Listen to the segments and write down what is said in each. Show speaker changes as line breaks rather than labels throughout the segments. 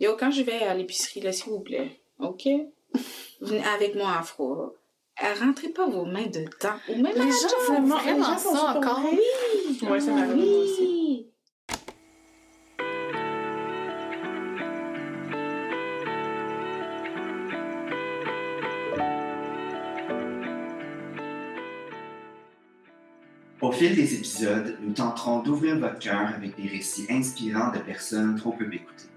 Yo, quand je vais à l'épicerie, là, s'il vous plaît, OK? Venez avec moi, Afro. Euh, rentrez pas vos mains dedans. Ou même
Les gens
Les
vraiment
gens super
encore.
Oui.
Ouais, ça m'arrive moi aussi.
Oui.
Au fil des épisodes, nous tenterons d'ouvrir votre cœur avec des récits inspirants de personnes trop peu écoutées.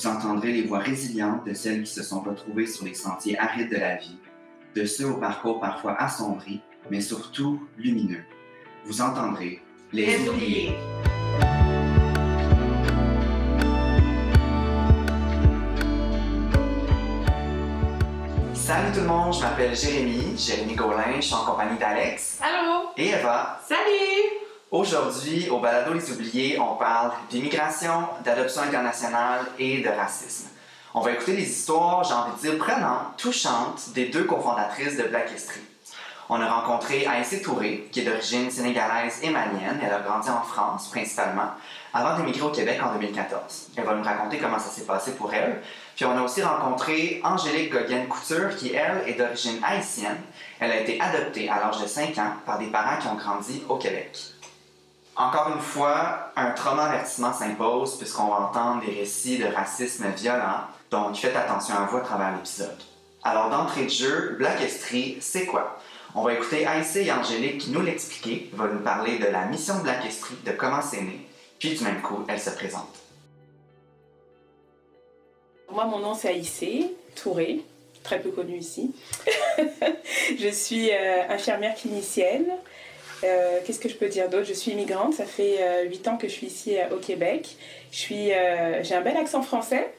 Vous entendrez les voix résilientes de celles qui se sont retrouvées sur les sentiers arides de la vie, de ceux au parcours parfois assombri, mais surtout lumineux. Vous entendrez les, oubliés. Salut tout le monde, je m'appelle Jérémy, Jérémy Gaulin, je suis en compagnie d'Alex
Allô?
et Eva.
Salut!
Aujourd'hui, au Balado Les Oubliés, on parle d'immigration, d'adoption internationale et de racisme. On va écouter les histoires, j'ai envie de dire, prenantes, touchantes des deux cofondatrices de Black History. On a rencontré Aïssé Touré, qui est d'origine sénégalaise et malienne. Elle a grandi en France, principalement, avant d'émigrer au Québec en 2014. Elle va nous raconter comment ça s'est passé pour elle. Puis on a aussi rencontré Angélique Goguenne-Couture, qui, elle, est d'origine haïtienne. Elle a été adoptée à l'âge de 5 ans par des parents qui ont grandi au Québec. Encore une fois, un trauma avertissement s'impose puisqu'on va entendre des récits de racisme violent, donc faites attention à vous à travers l'épisode. Alors d'entrée de jeu, Black History, c'est quoi? On va écouter Aïssé et Angélique qui nous l'expliquer, va nous parler de la mission de Black History, de comment c'est né, puis du même coup, elle se présente.
Moi, mon nom c'est Aïssé Touré, très peu connue ici. je suis euh, infirmière clinicienne. Euh, Qu'est-ce que je peux dire d'autre? Je suis immigrante, ça fait euh, 8 ans que je suis ici euh, au Québec. Je suis, euh, J'ai un bel accent français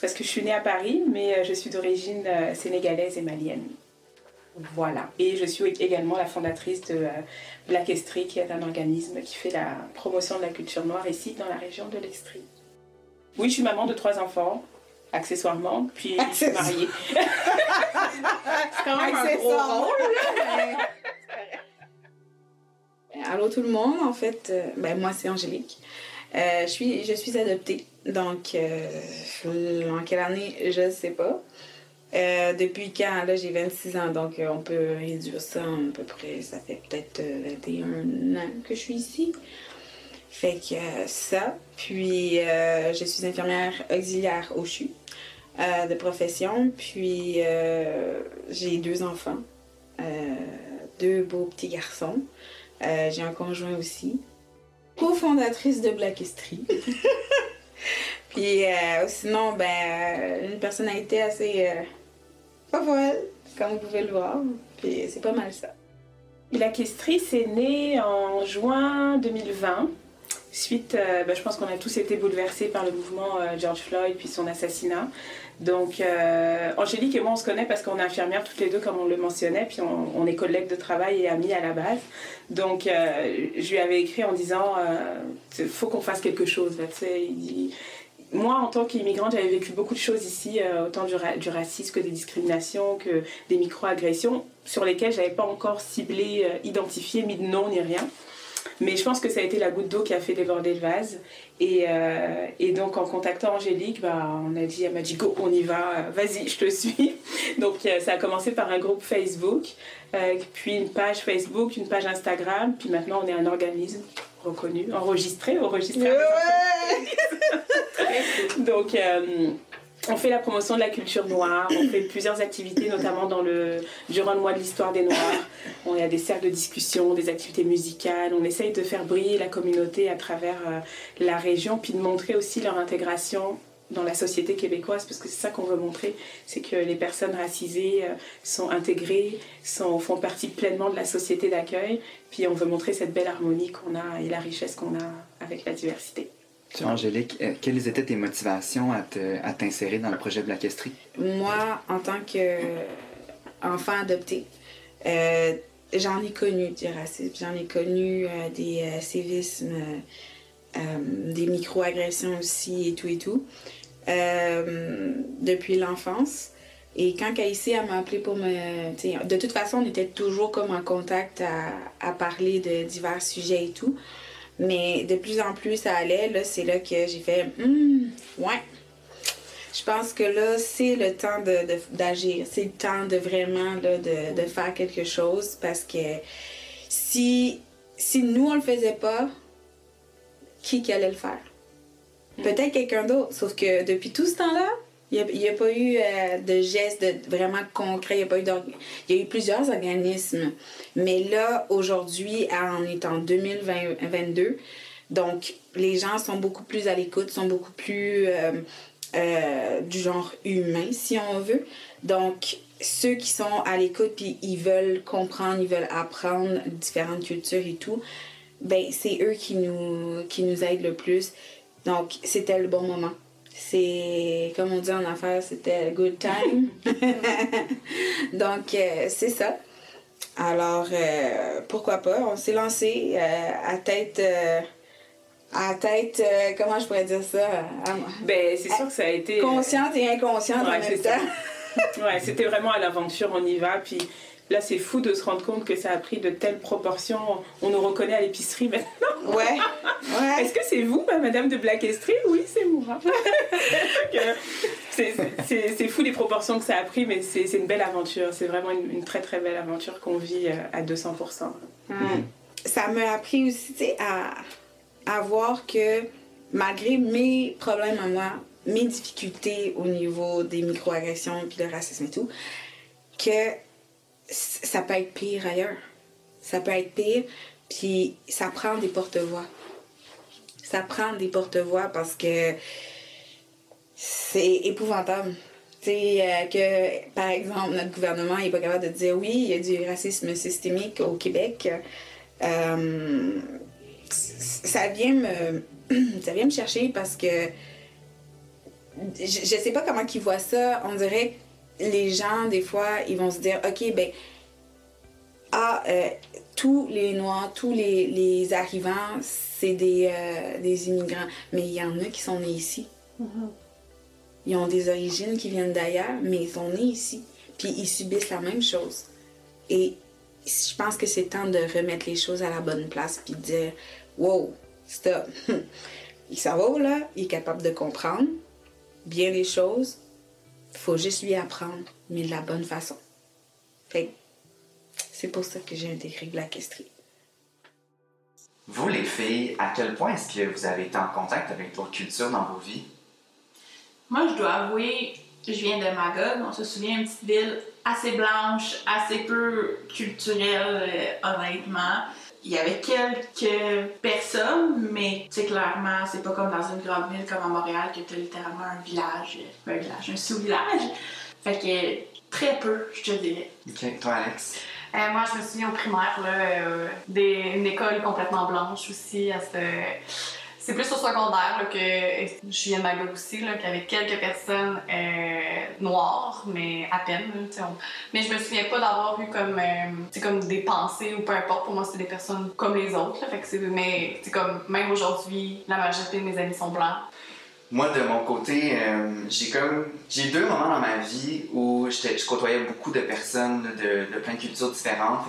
parce que je suis née à Paris, mais euh, je suis d'origine euh, sénégalaise et malienne. Voilà. Et je suis également la fondatrice de euh, Black Estrie, qui est un organisme qui fait la promotion de la culture noire ici dans la région de l'Estrie. Oui, je suis maman de trois enfants, accessoirement, puis je suis
Accessoire.
mariée. C'est quand même un gros rôle.
Allô tout le monde, en fait, euh, ben, moi c'est Angélique. Euh, je, suis, je suis adoptée, donc euh, en quelle année, je ne sais pas. Depuis quand, là j'ai 26 ans, donc on peut réduire ça à peu près, ça fait peut-être euh, 21 ans que je suis ici. Fait que ça, puis je suis infirmière auxiliaire au CHU de profession, puis j'ai deux enfants, deux beaux petits garçons. Euh, j'ai un conjoint aussi. Co-fondatrice de Black History. Puis euh, sinon, ben, euh, une personnalité assez euh, pas folle, comme vous pouvez le voir. Puis c'est pas mal ça.
Black History, c'est né en juin 2020. Suite, euh, ben, je pense qu'on a tous été bouleversés par le mouvement euh, George Floyd puis son assassinat. Donc, euh, Angélique et moi, on se connaît parce qu'on est infirmières toutes les deux, comme on le mentionnait, puis on, est collègues de travail et amis à la base. Donc, je lui avais écrit en disant, il faut qu'on fasse quelque chose. Moi, en tant qu'immigrante, j'avais vécu beaucoup de choses ici, autant du, ra- du racisme que des discriminations, que des micro-agressions, sur lesquelles je n'avais pas encore ciblé, identifié, mis de nom ni rien. Mais je pense que ça a été la goutte d'eau qui a fait déborder le vase. Et, euh, et donc, en contactant Angélique, bah, on a dit, elle m'a dit, go, on y va, euh, vas-y, je te suis. Donc, euh, ça a commencé par un groupe Facebook, euh, puis une page Facebook, une page Instagram, puis maintenant, on est un organisme reconnu, enregistré, enregistré. Donc, euh, on fait la promotion de la culture noire, on fait plusieurs activités, notamment dans le, durant le mois de l'histoire des Noirs. On y a des cercles de discussion, des activités musicales. On essaye de faire briller la communauté à travers euh, la région, puis de montrer aussi leur intégration dans la société québécoise, parce que c'est ça qu'on veut montrer, c'est que les personnes racisées euh, sont intégrées, sont, font partie pleinement de la société d'accueil, puis on veut montrer cette belle harmonie qu'on a et la richesse qu'on a avec la diversité.
Angélique, euh, quelles étaient tes motivations à t'insérer dans le projet Black History?
Moi, en tant qu'enfant adopté, euh, j'en ai connu du racisme, j'en ai connu euh, des euh, sévismes, euh, euh, des micro-agressions aussi et tout et tout, euh, depuis l'enfance. Et quand Caïssé m'a appelé pour me... De toute façon, on était toujours comme en contact à parler de divers sujets et tout. Mais de plus en plus ça allait, là, c'est là que j'ai fait Hmm, ouais, je pense que là, c'est le temps d'agir. De, d'agir c'est le temps de vraiment là, de, de, faire quelque chose parce que si, si nous, on le faisait pas, qui, qui allait le faire? Mm. Peut-être quelqu'un d'autre. Sauf que depuis tout ce temps-là, il n'y a, pas eu euh, de gestes vraiment concrets. Il y, a pas eu il plusieurs organismes. Mais là, aujourd'hui, on est en 2022. Donc, les gens sont beaucoup plus à l'écoute, sont beaucoup plus euh, euh, du genre humain, si on veut. Donc, ceux qui sont à l'écoute puis ils veulent comprendre, ils veulent apprendre différentes cultures et tout, ben c'est eux qui nous aident le plus. Donc, c'était le bon moment. C'est, comme on dit en affaires, c'était good time. Donc, euh, c'est ça. Alors, pourquoi pas? On s'est lancé à tête à tête, euh, comment je pourrais dire ça?
ben, c'est sûr que ça a été.
Euh, consciente et inconsciente en même temps.
ouais, c'était vraiment à l'aventure, on y va. Puis là, c'est fou de se rendre compte que ça a pris de telles proportions. On nous reconnaît à l'épicerie maintenant.
Ouais.
ouais. Est-ce que c'est vous, madame de Black Estrie? Oui, c'est moi. c'est fou les proportions que ça a pris, mais c'est une belle aventure. C'est vraiment une, très, très belle aventure qu'on vit euh, à 200%.
Mm. Ça m'a appris aussi, à voir que malgré mes problèmes à moi, mes difficultés au niveau des microagressions puis le racisme et tout, que ça peut être pire ailleurs. Ça peut être pire, puis ça prend des porte-voix. Ça prend des porte-voix parce que c'est épouvantable. Tu sais, euh, que, par exemple, notre gouvernement n'est pas capable de dire oui, il y a du racisme systémique au Québec. Euh, ça vient me ça vient me chercher parce que je, je sais pas comment ils voient ça. On dirait les gens, des fois, ils vont se dire OK, ben, ah, euh, tous les Noirs, tous les, les arrivants, c'est des, euh, des, immigrants. Mais il y en a qui sont nés ici. Mm-hmm. Ils ont des origines qui viennent d'ailleurs, mais ils sont nés ici. Puis ils subissent la même chose. Et je pense que c'est temps de remettre les choses à la bonne place puis de dire wow, stop. il s'en va là, il est capable de comprendre bien les choses. Il faut juste lui apprendre, mais de la bonne façon. c'est pour ça que j'ai intégré Black History.
Vous, les filles, à quel point est-ce que vous avez été en contact avec d'autres cultures dans vos vies?
Moi, je dois avouer, je viens de Magog. On se souvient, une petite ville assez blanche, assez peu culturelle, euh, honnêtement il y avait quelques personnes, mais c'est clairement, c'est pas comme dans une grande ville comme à Montréal que t'as littéralement un village, un village, un sous-village. Fait que très peu, je te dirais.
Ok, toi Alex?
Euh, moi, je me souviens au primaire, là, euh, des, une école complètement blanche aussi. À ce c'est plus au secondaire que je viens de Magog aussi, là, qu'avec quelques personnes euh, noires, mais à peine. Mais je me souviens pas d'avoir eu comme, euh, comme des pensées ou peu importe. Pour moi, c'était des personnes comme les autres. fait que mais comme, même aujourd'hui, la majorité de mes amis sont blancs.
Moi, de mon côté, euh, j'ai comme j'ai deux moments dans ma vie où je côtoyais beaucoup de personnes de, de plein de cultures différentes.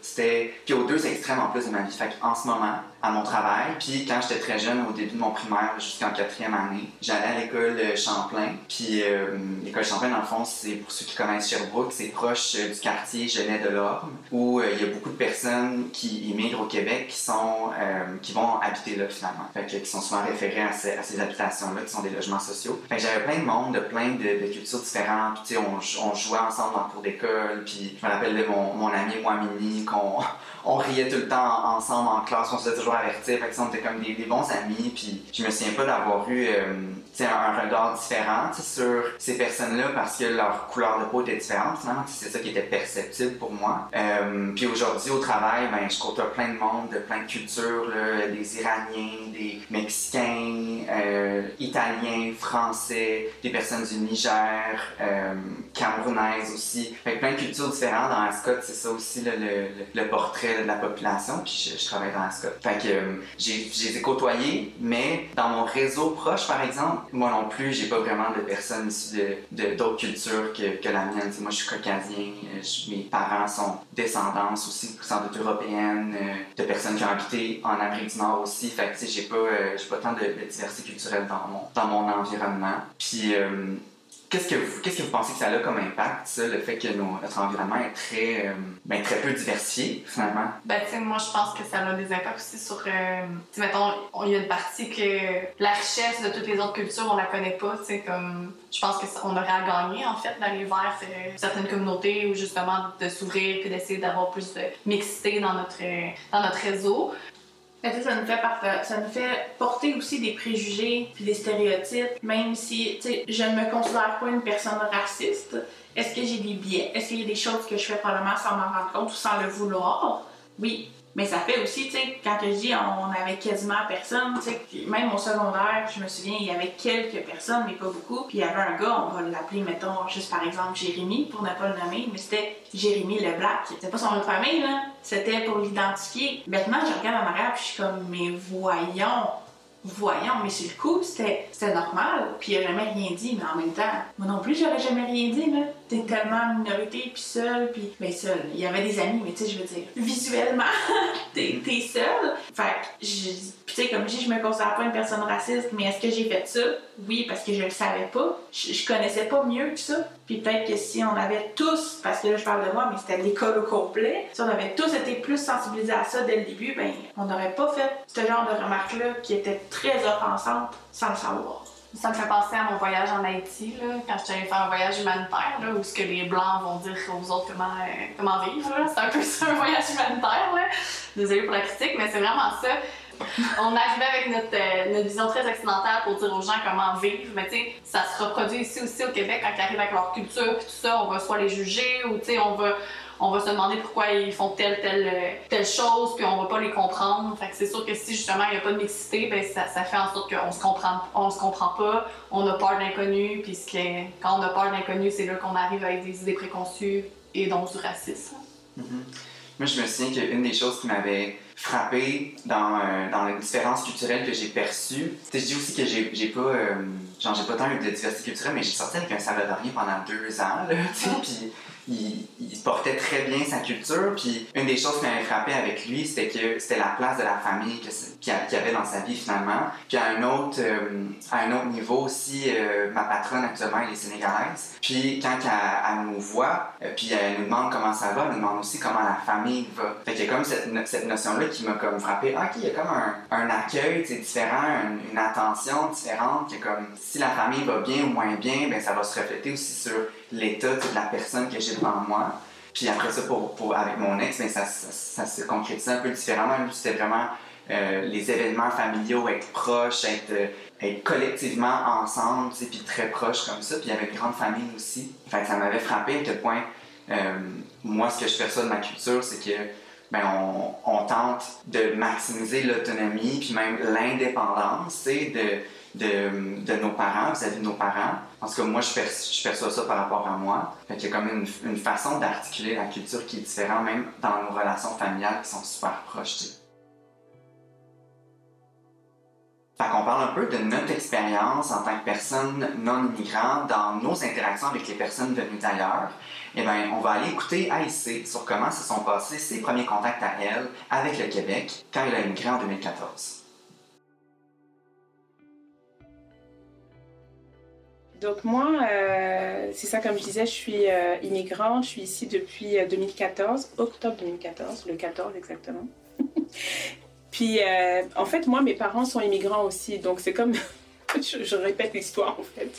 C'était puis aux deux extrêmes en plus de ma vie. Fait en ce moment, à mon travail. Puis quand j'étais très jeune, au début de mon primaire, jusqu'en quatrième année, j'allais à l'école Champlain. Puis euh, l'école Champlain, dans le fond, c'est pour ceux qui connaissent Sherbrooke, c'est proche euh, du quartier Genet de l'Orme, où euh, il y a beaucoup de personnes qui immigrent au Québec qui sont qui vont habiter là finalement. Fait que, qui sont souvent référés à ces, ces habitations-là, qui sont des logements sociaux. Fait que j'avais plein de monde, de plein de, cultures différentes. Puis, on, on jouait ensemble en cours d'école. Puis je me rappelle de mon, mon ami Mini qu'on on riait tout le temps ensemble en classe, on se faisait toujours avertir, fait que on était comme des, bons amis, puis je me souviens pas d'avoir eu euh, un, regard différent sur ces personnes-là parce que leur couleur de peau était différente, finalement, c'est ça qui était perceptible pour moi. Euh, puis aujourd'hui, au travail, ben, je côtoie plein de monde, de plein de cultures, là, des Iraniens, des Mexicains, euh, Italiens, Français, des personnes du Niger, euh, Camerounaises aussi. Fait plein de cultures différentes dans Ascot, c'est ça aussi le, portrait de la population, puis je, travaille dans Ascot. Fait que euh, j'ai, j'ai côtoyés, mais dans mon réseau proche, par exemple, moi non plus, j'ai pas vraiment de personnes issues de, d'autres cultures que, que, la mienne. moi, je suis caucasien, euh, mes parents sont descendants aussi, sans doute européennes, euh, de personnes qui ont habité en Amérique du Nord aussi. Fait que, j'ai pas, j'ai pas tant de, diversité culturelle dans mon, dans mon environnement. Puis, Qu'est-ce que, vous, pensez que ça a comme impact, le fait que notre environnement est très, euh, ben, très peu diversifié, finalement?
Ben, tu moi, je pense que ça a des impacts aussi sur. euh, mettons, on- il y a une partie que la richesse de toutes les autres cultures, on la connaît pas, tu sais, comme. Je pense qu'on aurait à gagner, en fait, d'aller vers euh, certaines communautés ou justement de s'ouvrir puis d'essayer d'avoir plus de mixité dans notre, euh, dans notre réseau.
Ça nous fait ça nous fait porter aussi des préjugés puis des stéréotypes, même si je ne me considère pas une personne raciste. Est-ce que j'ai des biais? Est-ce qu'il y a des choses que je fais probablement sans m'en rendre compte ou sans le vouloir? Oui. Mais ça fait aussi, tu sais, quand je dis on avait quasiment personne, tu sais, même au secondaire, je me souviens, il y avait quelques personnes, mais pas beaucoup. Puis il y avait un gars, on va l'appeler, mettons, juste par exemple Jérémy, pour ne pas le nommer, mais c'était Jérémy le Black. C'était pas son nom de famille, là. C'était pour l'identifier. Maintenant, je regarde en arrière, puis je suis comme, mais voyons, voyons, mais sur le coup, c'était normal, puis il a jamais rien dit, mais en même temps, moi non plus, j'aurais jamais rien dit, là. T'es tellement minorité, puis seul, puis. Ben, seul. Il y avait des amis, mais tu sais, je veux dire, visuellement, t'es t'es seul. Fait que, tu sais, comme je dis, je me considère pas une personne raciste, mais est-ce que j'ai fait ça? Oui, parce que je le savais pas. Je, je connaissais pas mieux que ça. Puis peut-être que si on avait tous, parce que là, je parle de moi, mais c'était l'école au complet, si on avait tous été plus sensibilisés à ça dès le début, ben, on n'aurait pas fait ce genre de remarques-là qui étaient très offensantes sans le savoir.
Ça me fait penser à mon voyage en Haïti, là, quand je suis faire un voyage humanitaire, là, où ce que les Blancs vont dire aux autres comment, euh, comment vivre. C'est un peu ça, un voyage humanitaire. Là. Désolée pour la critique, mais c'est vraiment ça. On arrivait avec notre, euh, notre vision très occidentale pour dire aux gens comment vivre, mais tu sais, ça se reproduit ici aussi au Québec quand ils arrivent avec leur culture puis tout ça, on va soit les juger ou tu sais, on va, on va se demander pourquoi ils font telle, telle, euh, telle chose, puis on va pas les comprendre. Fait que c'est sûr que si justement il n'y a pas de mixité, ben ça, ça fait en sorte qu'on se comprend, on se comprend pas, on a peur de l'inconnu, puis quand on a peur de l'inconnu, c'est là qu'on arrive avec des idées préconçues et donc du racisme.
Mhm. Moi, je me souviens qu'une des choses qui m'avait frappé dans, euh, dans les différences culturelles que j'ai sais, je dis aussi que j'ai pas, euh, genre, j'ai pas tant eu de diversité culturelle, mais j'ai sorti avec un Salvadorien pendant deux ans, là, tu sais, puis il, portait très bien sa culture, puis une des choses qui m'avait frappé avec lui, c'était que c'était la place de la famille qu'il y avait dans sa vie finalement. Puis à un autre, euh, à un autre niveau aussi, euh, ma patronne actuellement, elle est sénégalaise. Puis quand elle, nous voit, euh, puis elle nous demande comment ça va, elle nous demande aussi comment la famille va. Fait qu'il y a comme cette, cette notion-là qui m'a comme frappé. Ah, ok, il y a comme un, un accueil, différent, une, une attention différente. Que comme si la famille va bien ou moins bien, ben ça va se refléter aussi sur l'état de la personne que j'ai devant moi. Puis après ça, pour, pour- avec mon ex, ben, ça, ça, se concrétisait un peu différemment. C'était vraiment euh, les événements familiaux, être proches, être, euh, être collectivement ensemble, puis très proches comme ça. Puis il y avait une grande famille aussi. Fait ça m'avait frappé à quel point, euh, moi, ce que je perçois de ma culture, c'est que ben, on, tente de maximiser l'autonomie, puis même l'indépendance, de, de, de nos parents, vis-à-vis de nos parents. En tout cas, moi, je, perçois, ça par rapport à moi. Fait qu'il y a comme une, une façon d'articuler la culture qui est différente, même dans nos relations familiales qui sont super proches. Fait qu'on parle un peu de notre expérience en tant que personne non immigrante dans nos interactions avec les personnes venues d'ailleurs. Eh bien, on va aller écouter AIC sur comment se sont passés ses premiers contacts à elle avec le Québec quand elle a immigré en 2014.
Donc moi, euh, c'est ça comme je disais, je suis euh, immigrante, je suis ici depuis euh, 2014, octobre 2014, le 14 exactement. Puis euh, en fait, moi, mes parents sont immigrants aussi, donc c'est comme, je, répète l'histoire en fait,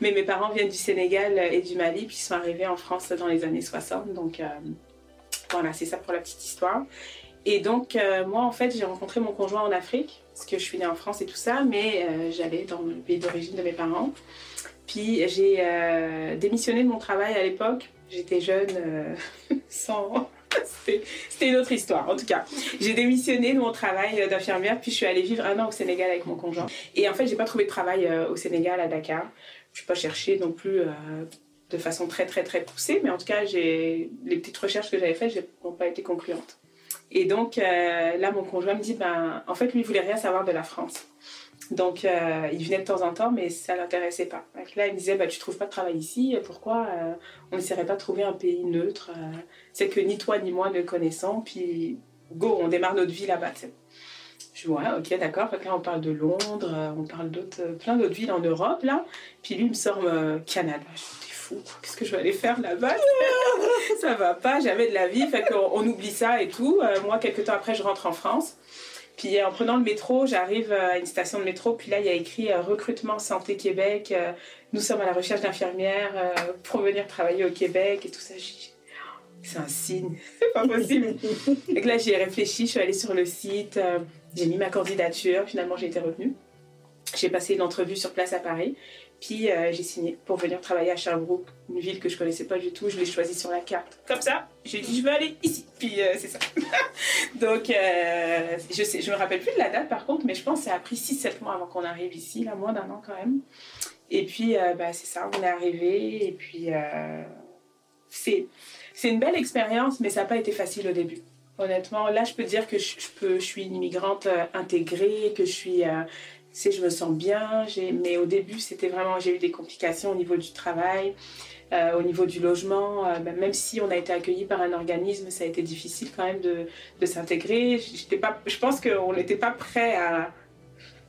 mais mes parents viennent du Sénégal et du Mali, puis ils sont arrivés en France dans les années 60, donc euh, voilà, c'est ça pour la petite histoire. Et donc euh, moi, en fait, j'ai rencontré mon conjoint en Afrique, parce que je suis née en France et tout ça, mais euh, j'allais dans le pays d'origine de mes parents. Puis j'ai euh, démissionné de mon travail à l'époque. J'étais jeune, euh, sans. C'était une autre histoire, en tout cas. J'ai démissionné de mon travail euh, d'infirmière, puis je suis allée vivre un an au Sénégal avec mon conjoint. Et en fait, j'ai pas trouvé de travail euh, au Sénégal, à Dakar. Je suis pas cherchée non plus euh, de façon très, très, très poussée, mais en tout cas, les petites recherches que j'avais faites n'ont pas été concluantes. Et donc, là, mon conjoint me dit, ben, en fait, lui, il voulait rien savoir de la France. Donc, euh, il venait de temps en temps, mais ça ne l'intéressait pas. Donc là, il me disait, bah, tu trouves pas de travail ici, pourquoi euh, on n'essaierait pas de trouver un pays neutre euh, C'est que ni toi ni moi ne connaissons, puis go, on démarre notre vie là-bas. Je dis, ouais, ok, d'accord. Fait que là, on parle de Londres, euh, on parle d'autres, euh, plein d'autres villes en Europe, là. Puis lui, il me sort euh, Canada. Je t'es fou, qu'est-ce que je vais aller faire là-bas? Ça va pas, jamais de la vie. Fait qu'on on oublie ça et tout. Euh, moi, quelques temps après, je rentre en France. Puis en prenant le métro, j'arrive à une station de métro, puis là, il y a écrit euh, Recrutement Santé Québec. euh, nous sommes à la recherche d'infirmières euh, pour venir travailler au Québec et tout ça. J'ai dit, c'est un signe, c'est pas possible. et que là, j'y ai réfléchi, je suis allée sur le site, euh, j'ai mis ma candidature, finalement, j'ai été retenue. J'ai passé une entrevue sur place à Paris, puis euh, j'ai signé pour venir travailler à Sherbrooke, une ville que je connaissais pas du tout. Je l'ai choisie sur la carte. Comme ça, j'ai dit, je veux aller ici. Puis euh, c'est ça. Donc, euh, je sais, je me rappelle plus de la date par contre, mais je pense que ça a pris 6-7 mois avant qu'on arrive ici, là, moins d'un an quand même. Et puis, euh, bah, c'est ça, on est arrivé, et puis c'est, c'est une belle expérience, mais ça n'a pas été facile au début. Honnêtement, là, je peux dire que je, peux, je suis une immigrante intégrée, que je suis, je me sens bien, mais au début, c'était vraiment, j'ai eu des complications au niveau du travail. euh, au niveau du logement, euh, même si on a été accueilli par un organisme, ça a été difficile quand même de, s'intégrer. Je pense qu'on n'était pas prêt à,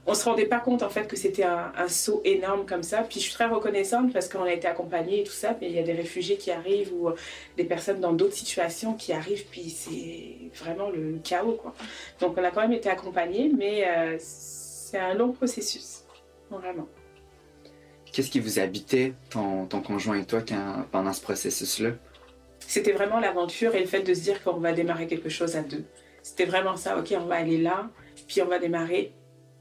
on se rendait pas compte en fait que c'était un, un saut énorme comme ça. Puis je suis très reconnaissante parce qu'on a été accompagnés et tout ça, mais il y a des réfugiés qui arrivent ou des personnes dans d'autres situations qui arrivent, puis c'est vraiment le chaos quoi. Donc on a quand même été accompagnés, mais euh, c'est un long processus, vraiment.
Qu'est-ce qui vous habitait, ton, ton conjoint et toi, quand, pendant ce processus-là?
C'était vraiment l'aventure et le fait de se dire qu'on va démarrer quelque chose à deux. C'était vraiment ça, ok, on va aller là, puis on va démarrer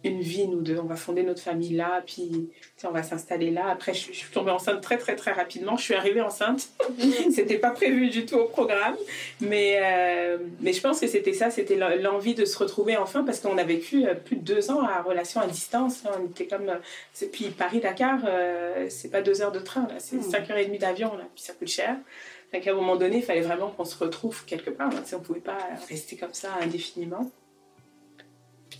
une vie, nous deux. On va fonder notre famille là, puis on va s'installer là. Après, je, suis- je suis tombée enceinte très, très, très rapidement. Je suis arrivée enceinte. c'était pas prévu du tout au programme. Mais, euh, mais je pense que c'était ça, c'était l'en- l'envie de se retrouver enfin, parce qu'on a vécu euh, plus de deux ans à relation à distance. là. On était comme. euh, Puis Paris-Dakar, euh, c'est pas deux heures de train, là, c'est cinq heures et demie d'avion, là, puis ça coûte cher. Donc à un moment donné, il fallait vraiment qu'on se retrouve quelque part. là. On pouvait pas rester comme ça indéfiniment.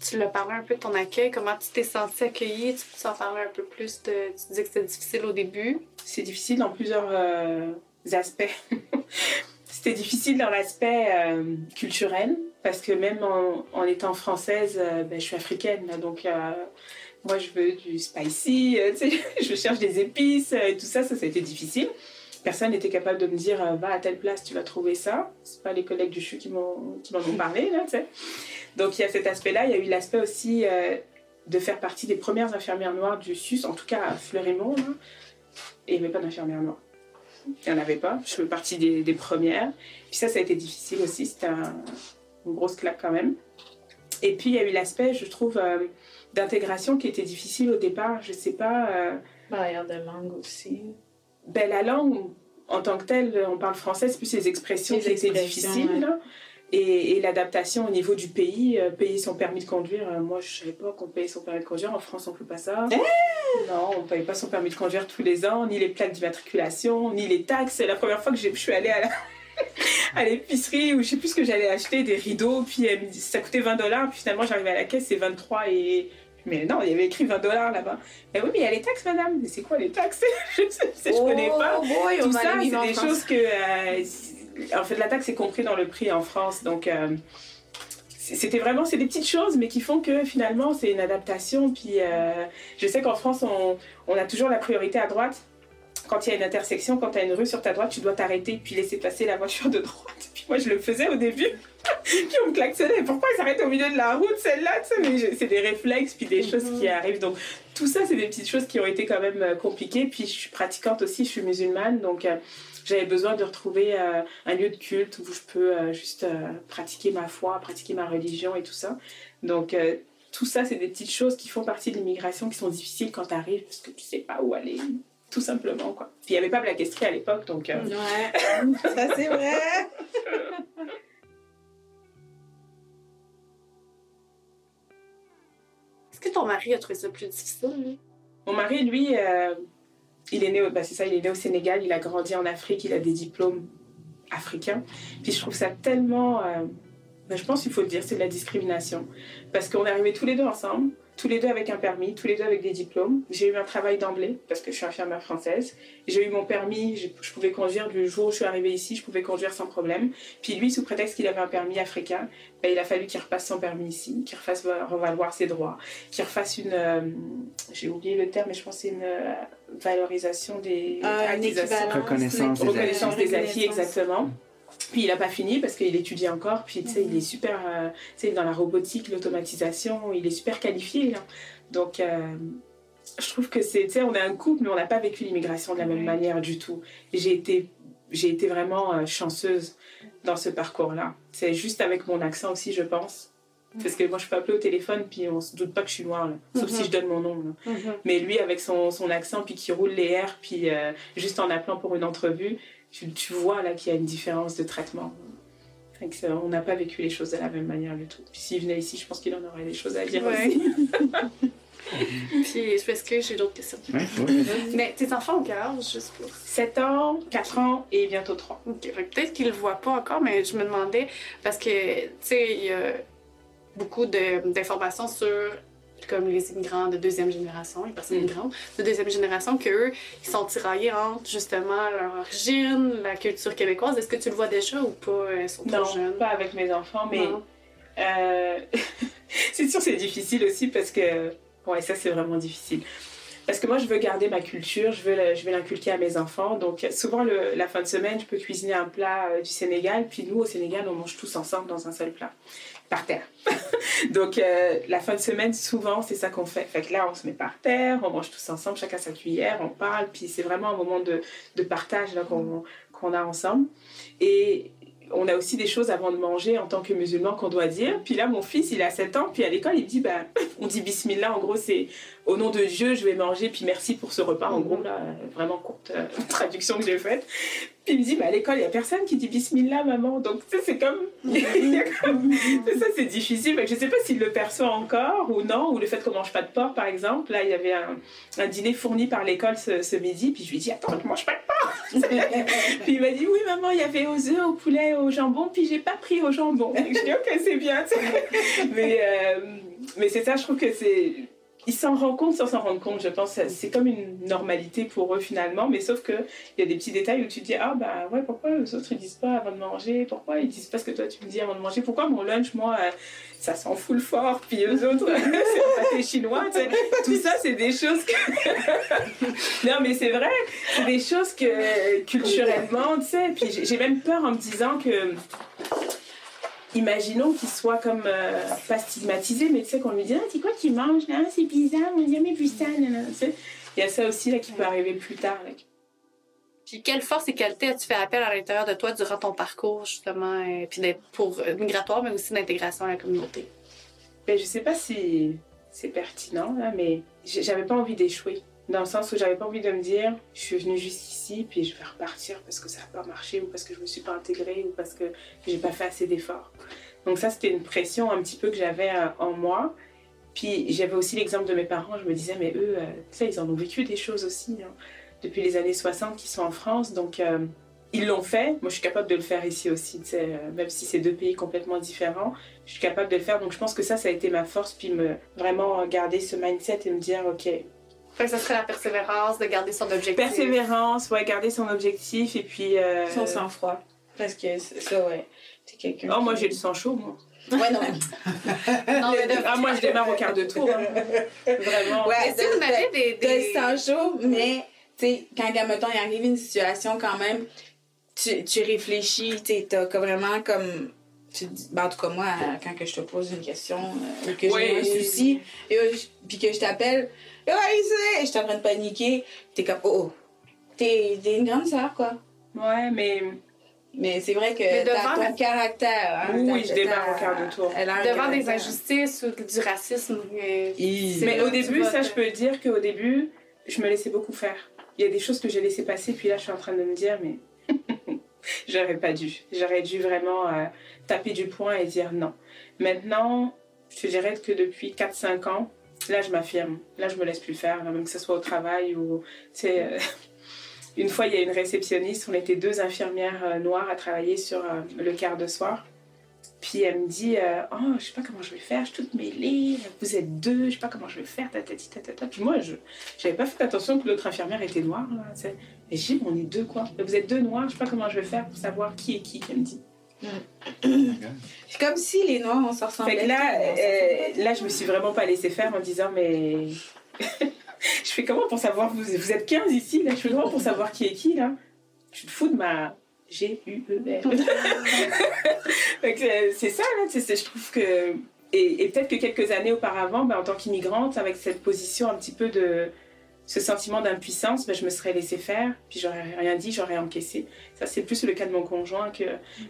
Tu l'as parlé un peu de ton accueil, comment tu t'es sentie accueillie, tu peux en parler un peu plus. Tu disais que c'était difficile au début?
C'est difficile dans plusieurs euh, aspects. C'était difficile dans l'aspect euh, culturel, parce que même en, étant française, euh, ben, je suis africaine, donc moi je veux du spicy, je cherche des épices, et tout ça, ça, ça a été difficile. Personne n'était capable de me dire euh, va à telle place, tu vas trouver ça. C'est pas les collègues du CHU qui m'en ont parlé, là. Donc il y a cet aspect-là, il y a eu l'aspect aussi euh, de faire partie des premières infirmières noires du SUS, en tout cas à Fleurimont. Et il n'y avait pas d'infirmières noires. Il n'y en avait pas. Je fais partie des, premières. Puis ça, ça a été difficile aussi. C'était un- une grosse claque quand même. Et puis, il y a eu l'aspect, je trouve, euh, d'intégration qui était difficile au départ. Je sais pas. euh,
Barrière de langue aussi.
Ben, la langue, en tant que telle, on parle français, c'est plus les expressions qui étaient difficiles.
ouais.
Et, et l'adaptation au niveau du pays, euh, payer son permis de conduire, euh, moi je savais pas qu'on payait son permis de conduire, en France on ne fait pas ça.
Eh
Non, on ne paye pas son permis de conduire tous les ans, ni les plaques d'immatriculation, ni les taxes. C'est la première fois que je suis allée à la- à l'épicerie où je sais plus ce que j'allais acheter, des rideaux, puis ça coûtait 20 dollars, puis finalement j'arrivais à la caisse, c'est 23 et... Mais non, il y avait écrit 20 dollars là-bas. Mais oui, mais il y a les taxes, madame. Mais c'est quoi les taxes? Je ne connais pas.
Oh boy, on
Tout
va
ça, c'est des choses que. euh, en fait, la taxe est compris dans le prix en France. Donc, euh, c'était vraiment. C'est des petites choses, mais qui font que finalement, c'est une adaptation. Puis, euh, je sais qu'en France, on, on a toujours la priorité à droite. Quand il y a une intersection, quand tu as une rue sur ta droite, tu dois t'arrêter puis laisser passer la voiture de droite. Puis moi, je le faisais au début. Puis on me klaxonnait. Pourquoi ils s'arrêtent au milieu de la route, celle-là C'est des réflexes puis des choses qui arrivent. Donc, tout ça, c'est des petites choses qui ont été quand même euh, compliquées. Puis, je suis pratiquante aussi, je suis musulmane. Donc, euh, j'avais besoin de retrouver euh, un lieu de culte où je peux juste pratiquer ma foi, pratiquer ma religion et tout ça. Donc, tout ça, c'est des petites choses qui font partie de l'immigration qui sont difficiles quand tu arrives parce que tu sais pas où aller. Tout simplement, quoi. Puis il n'y avait pas Black Estrie à l'époque, donc... euh,
Ouais, ça c'est vrai.
Est-ce que ton mari a trouvé ça plus difficile?
Mon mari, lui, euh, il est né, c'est ça, il est né au Sénégal, il a grandi en Afrique, il a des diplômes africains. Puis je trouve ça tellement, euh, bah, je pense qu'il faut le dire, c'est de la discrimination. Parce qu'on est arrivés tous les deux ensemble. Tous les deux avec un permis, tous les deux avec des diplômes. J'ai eu un travail d'emblée parce que je suis infirmière française. J'ai eu mon permis, je, je pouvais conduire du jour où je suis arrivée ici, je pouvais conduire sans problème. Puis lui, sous prétexte qu'il avait un permis africain, ben, il a fallu qu'il repasse son permis ici, qu'il refasse va- revaloir ses droits, qu'il refasse une, euh, j'ai oublié le terme, mais je pense que c'est une euh, valorisation des
Ah, une.
Reconnaissance
une
des
reconnaissance des acquis, exactement. Puis il n'a pas fini parce qu'il étudie encore. Puis tu sais, il est super, euh, tu sais, dans la robotique, l'automatisation, il est super qualifié. là. Donc euh, je trouve que c'est, tu sais, on est un couple, mais on n'a pas vécu l'immigration de la même
Ouais.
manière du tout. J'ai été, j'ai été vraiment euh, chanceuse dans ce parcours-là. C'est juste avec mon accent aussi, je pense. Parce que moi, je peux appeler au téléphone, puis on se doute pas que je suis noire, là. sauf
Mhm.
si je donne mon nom. là. Mais lui, avec son, son accent, puis qui roule les airs, puis euh, juste en appelant pour une entrevue, tu, tu vois là qu'il y a une différence de traitement. Ça, on n'a pas vécu les choses de la même manière du tout. Puis s'il venait ici, je pense qu'il en aurait des choses à dire
Ouais.
aussi.
Puis, je m'excuse, j'ai d'autres questions.
Ouais, ouais.
Mais tes enfants ont quel âge, juste pour
7 ans, 4 ans et bientôt 3.
Ok, fait que peut-être qu'ils le voient pas encore, mais je me demandais, parce que, tu sais, il y a beaucoup d'informations sur comme les immigrants de deuxième génération, les personnes
Mm.
immigrantes de deuxième génération, qu'eux, ils sont tiraillés entre justement leur origine, la culture québécoise. Est-ce que tu le vois déjà ou pas? Ils sont trop
Non,
jeunes.
pas avec mes enfants, mais. Euh, c'est sûr, c'est difficile aussi parce que. Ouais, ça, c'est vraiment difficile. Parce que moi, je veux garder ma culture, je veux, la- je veux l'inculquer à mes enfants. Donc, souvent, le- la fin de semaine, je peux cuisiner un plat euh, du Sénégal. Puis nous, au Sénégal, on mange tous ensemble dans un seul plat, par terre. Donc, euh, la fin de semaine, souvent, c'est ça qu'on fait. Fait que là, on se met par terre, on mange tous ensemble, chacun sa cuillère, on parle. Puis c'est vraiment un moment de, de partage qu'on a ensemble. Et on a aussi des choses avant de manger en tant que musulman qu'on doit dire. Puis là, mon fils, il a 7 ans, puis à l'école, il me dit, bah, on dit bismillah, en gros, c'est au nom de Dieu, je vais manger, puis merci pour ce repas. En gros, là, vraiment courte euh, traduction que j'ai faite. Puis il me dit, bah, à l'école, il n'y a personne qui dit bismillah, maman. Donc, tu sais, c'est comme. ça, c'est difficile. Que Je ne sais pas s'il le perçoit encore ou non, ou le fait qu'on mange pas de porc, par exemple. Là, il y avait un, un dîner fourni par l'école ce, ce midi, puis je lui dis, attends, je mange pas de porc. puis il m'a dit, oui, maman, il y avait aux œufs, au poulet, au jambon, puis j'ai pas pris au jambon. Que je dis, ok, c'est bien. mais euh, mais c'est ça, je trouve que c'est. Ils s'en rendent compte sans s'en rendre compte, je pense. C'est comme une normalité pour eux finalement, mais sauf qu'il y a des petits détails où tu te dis Ah, bah ouais, pourquoi les autres ils disent pas avant de manger? Pourquoi ils disent pas ce que toi tu me dis avant de manger? Pourquoi mon lunch, moi, euh, ça sent full fort, puis eux autres, c'est le pâté chinois tu sais? Tout ça, c'est des choses que. non, mais c'est vrai, c'est des choses que culturellement, tu sais. Puis j'ai même peur en me disant que imaginons qu'il soit comme euh, pas stigmatisé, mais tu sais qu'on lui dit ah, c'est quoi qu'il mange là? C'est bizarre on n'a jamais vu ça nanana. Tu sais, il y a ça aussi là qui peut arriver plus tard là.
Puis quelle force et qualité as-tu fait appel à l'intérieur de toi durant ton parcours, justement, euh, puis pour euh, migratoire, mais aussi d'intégration à la communauté?
Ben, je sais pas si c'est pertinent là mais j'avais pas envie d'échouer dans le sens où j'avais pas envie de me dire je suis venue jusqu'ici puis je vais repartir parce que ça n'a pas marché ou parce que je me suis pas intégrée ou parce que j'ai pas fait assez d'efforts. Donc ça c'était une pression un petit peu que j'avais euh, en moi. Puis j'avais aussi l'exemple de mes parents. Je me disais mais eux euh, tu sais ils en ont vécu des choses aussi hein, depuis les années 60 qui sont en France. Donc euh, ils l'ont fait, moi je suis capable de le faire ici aussi, euh, même si c'est deux pays complètement différents, je suis capable de le faire. Donc je pense que ça, ça a été ma force, puis me vraiment garder ce mindset et me dire, ok,
Fait que ça serait la persévérance, de garder son objectif.
persévérance, ouais, garder son objectif, et puis... euh,
Son sang-froid. Parce que c'est- ça, ouais. T'es quelqu'un.
Oh, moi j'ai le sang chaud, moi.
Ouais, non.
Non, mais de-
Ah, moi je démarre au quart de tour, hein. vraiment.
Ouais,
Mais si vous avez des...
Le sang chaud, mais, tu sais, quand, mettons, il arrive une situation quand même, tu, tu réfléchis, tu sais, t'as que vraiment comme. Tu te dis, ben, en tout cas, moi, quand que je te pose une question euh, ou que
Oui.
j'ai un souci, et, euh, puis que je t'appelle, ouais, c'est, je suis en train de paniquer, t'es comme, oh, oh, t'es t'es une grande sœur, quoi.
Ouais, mais
Mais c'est vrai que
Mais
t'as
devant
ton
la-
caractère. Hein,
Oui, je démarre au quart de tour.
elle
Devant des injustices ou du racisme. euh,
Mais au début, ça, je peux dire qu'au début, je me laissais beaucoup faire. Il y a des choses que j'ai laissé passer, puis là, je suis en train de me dire, mais j'aurais pas dû. J'aurais dû vraiment euh, taper du poing et dire non. Maintenant, je te dirais que depuis 4-5 ans, là, je m'affirme. Là, je me laisse plus faire, même que ce soit au travail ou. sais, euh, une fois, il y a une réceptionniste, on était deux infirmières euh, noires à travailler sur euh, le quart de soir. Puis elle me dit euh, Oh, je sais pas comment je vais faire, je suis toute mêlée, vous êtes deux, je sais pas comment je vais faire, tatati, tatata. Puis moi, je j'avais pas fait attention que l'autre infirmière était noire. Là, tu sais. Et dit On est deux quoi Vous êtes deux noirs, je sais pas comment je vais faire pour savoir qui est qui, elle me dit.
C'est comme si les Noirs, on se ressemblait.
Fait que là,
s'en
euh, là, je me suis vraiment pas laissé faire en disant Mais. je fais comment pour savoir Vous, vous êtes 15 ici, là? Je fais comment pour savoir qui est qui, là? Tu te fous de ma. G-U-E-R. Fait que, euh, c'est ça, là, je trouve que. Et, et peut-être que quelques années auparavant, ben, en tant qu'immigrante, avec cette position un petit peu de. Ce sentiment d'impuissance, ben, je me serais laissé faire, puis j'aurais rien dit, j'aurais encaissé. Ça, c'est plus le cas de mon conjoint, que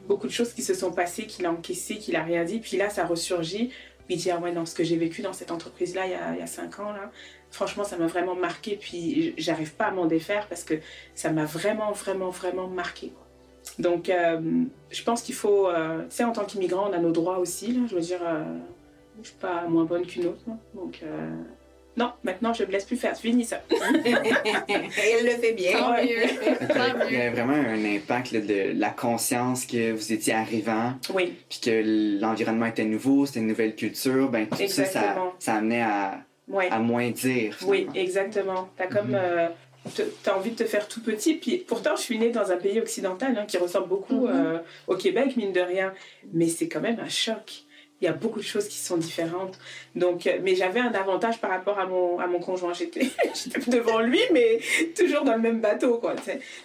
beaucoup de choses qui se sont passées, qu'il a encaissé, qu'il a rien dit, puis là, ça ressurgit. Puis il dit, ah ouais, non, ce que j'ai vécu dans cette entreprise-là, il y a, il y a cinq ans, là, franchement, ça m'a vraiment marqué, puis j'arrive pas à m'en défaire parce que ça m'a vraiment, vraiment, vraiment marqué. Donc, euh, je pense qu'il faut, euh, tu sais, en tant qu'immigrant, on a nos droits aussi, là, je veux dire, euh, je suis pas moins bonne qu'une autre, là. donc... non, maintenant je me laisse plus faire, c'est fini ça.
Elle le fait bien.
Tant mieux. Tant
Il y a vraiment un impact là, de la conscience que vous étiez arrivant,
Oui,
puis que l'environnement était nouveau, c'était une nouvelle culture. Ben, tout ça, ça, amenait à, à moins dire.
Oui, exactement. T'as comme.
Mhm.
euh, T'as envie de te faire tout petit, puis pourtant je suis née dans un pays occidental hein, qui ressemble beaucoup
Mhm.
euh, au Québec, mine de rien, mais c'est quand même un choc. Il y a beaucoup de choses qui sont différentes. Donc, euh, mais j'avais un avantage par rapport à mon, à mon conjoint. J'étais devant lui, mais toujours dans le même bateau, quoi.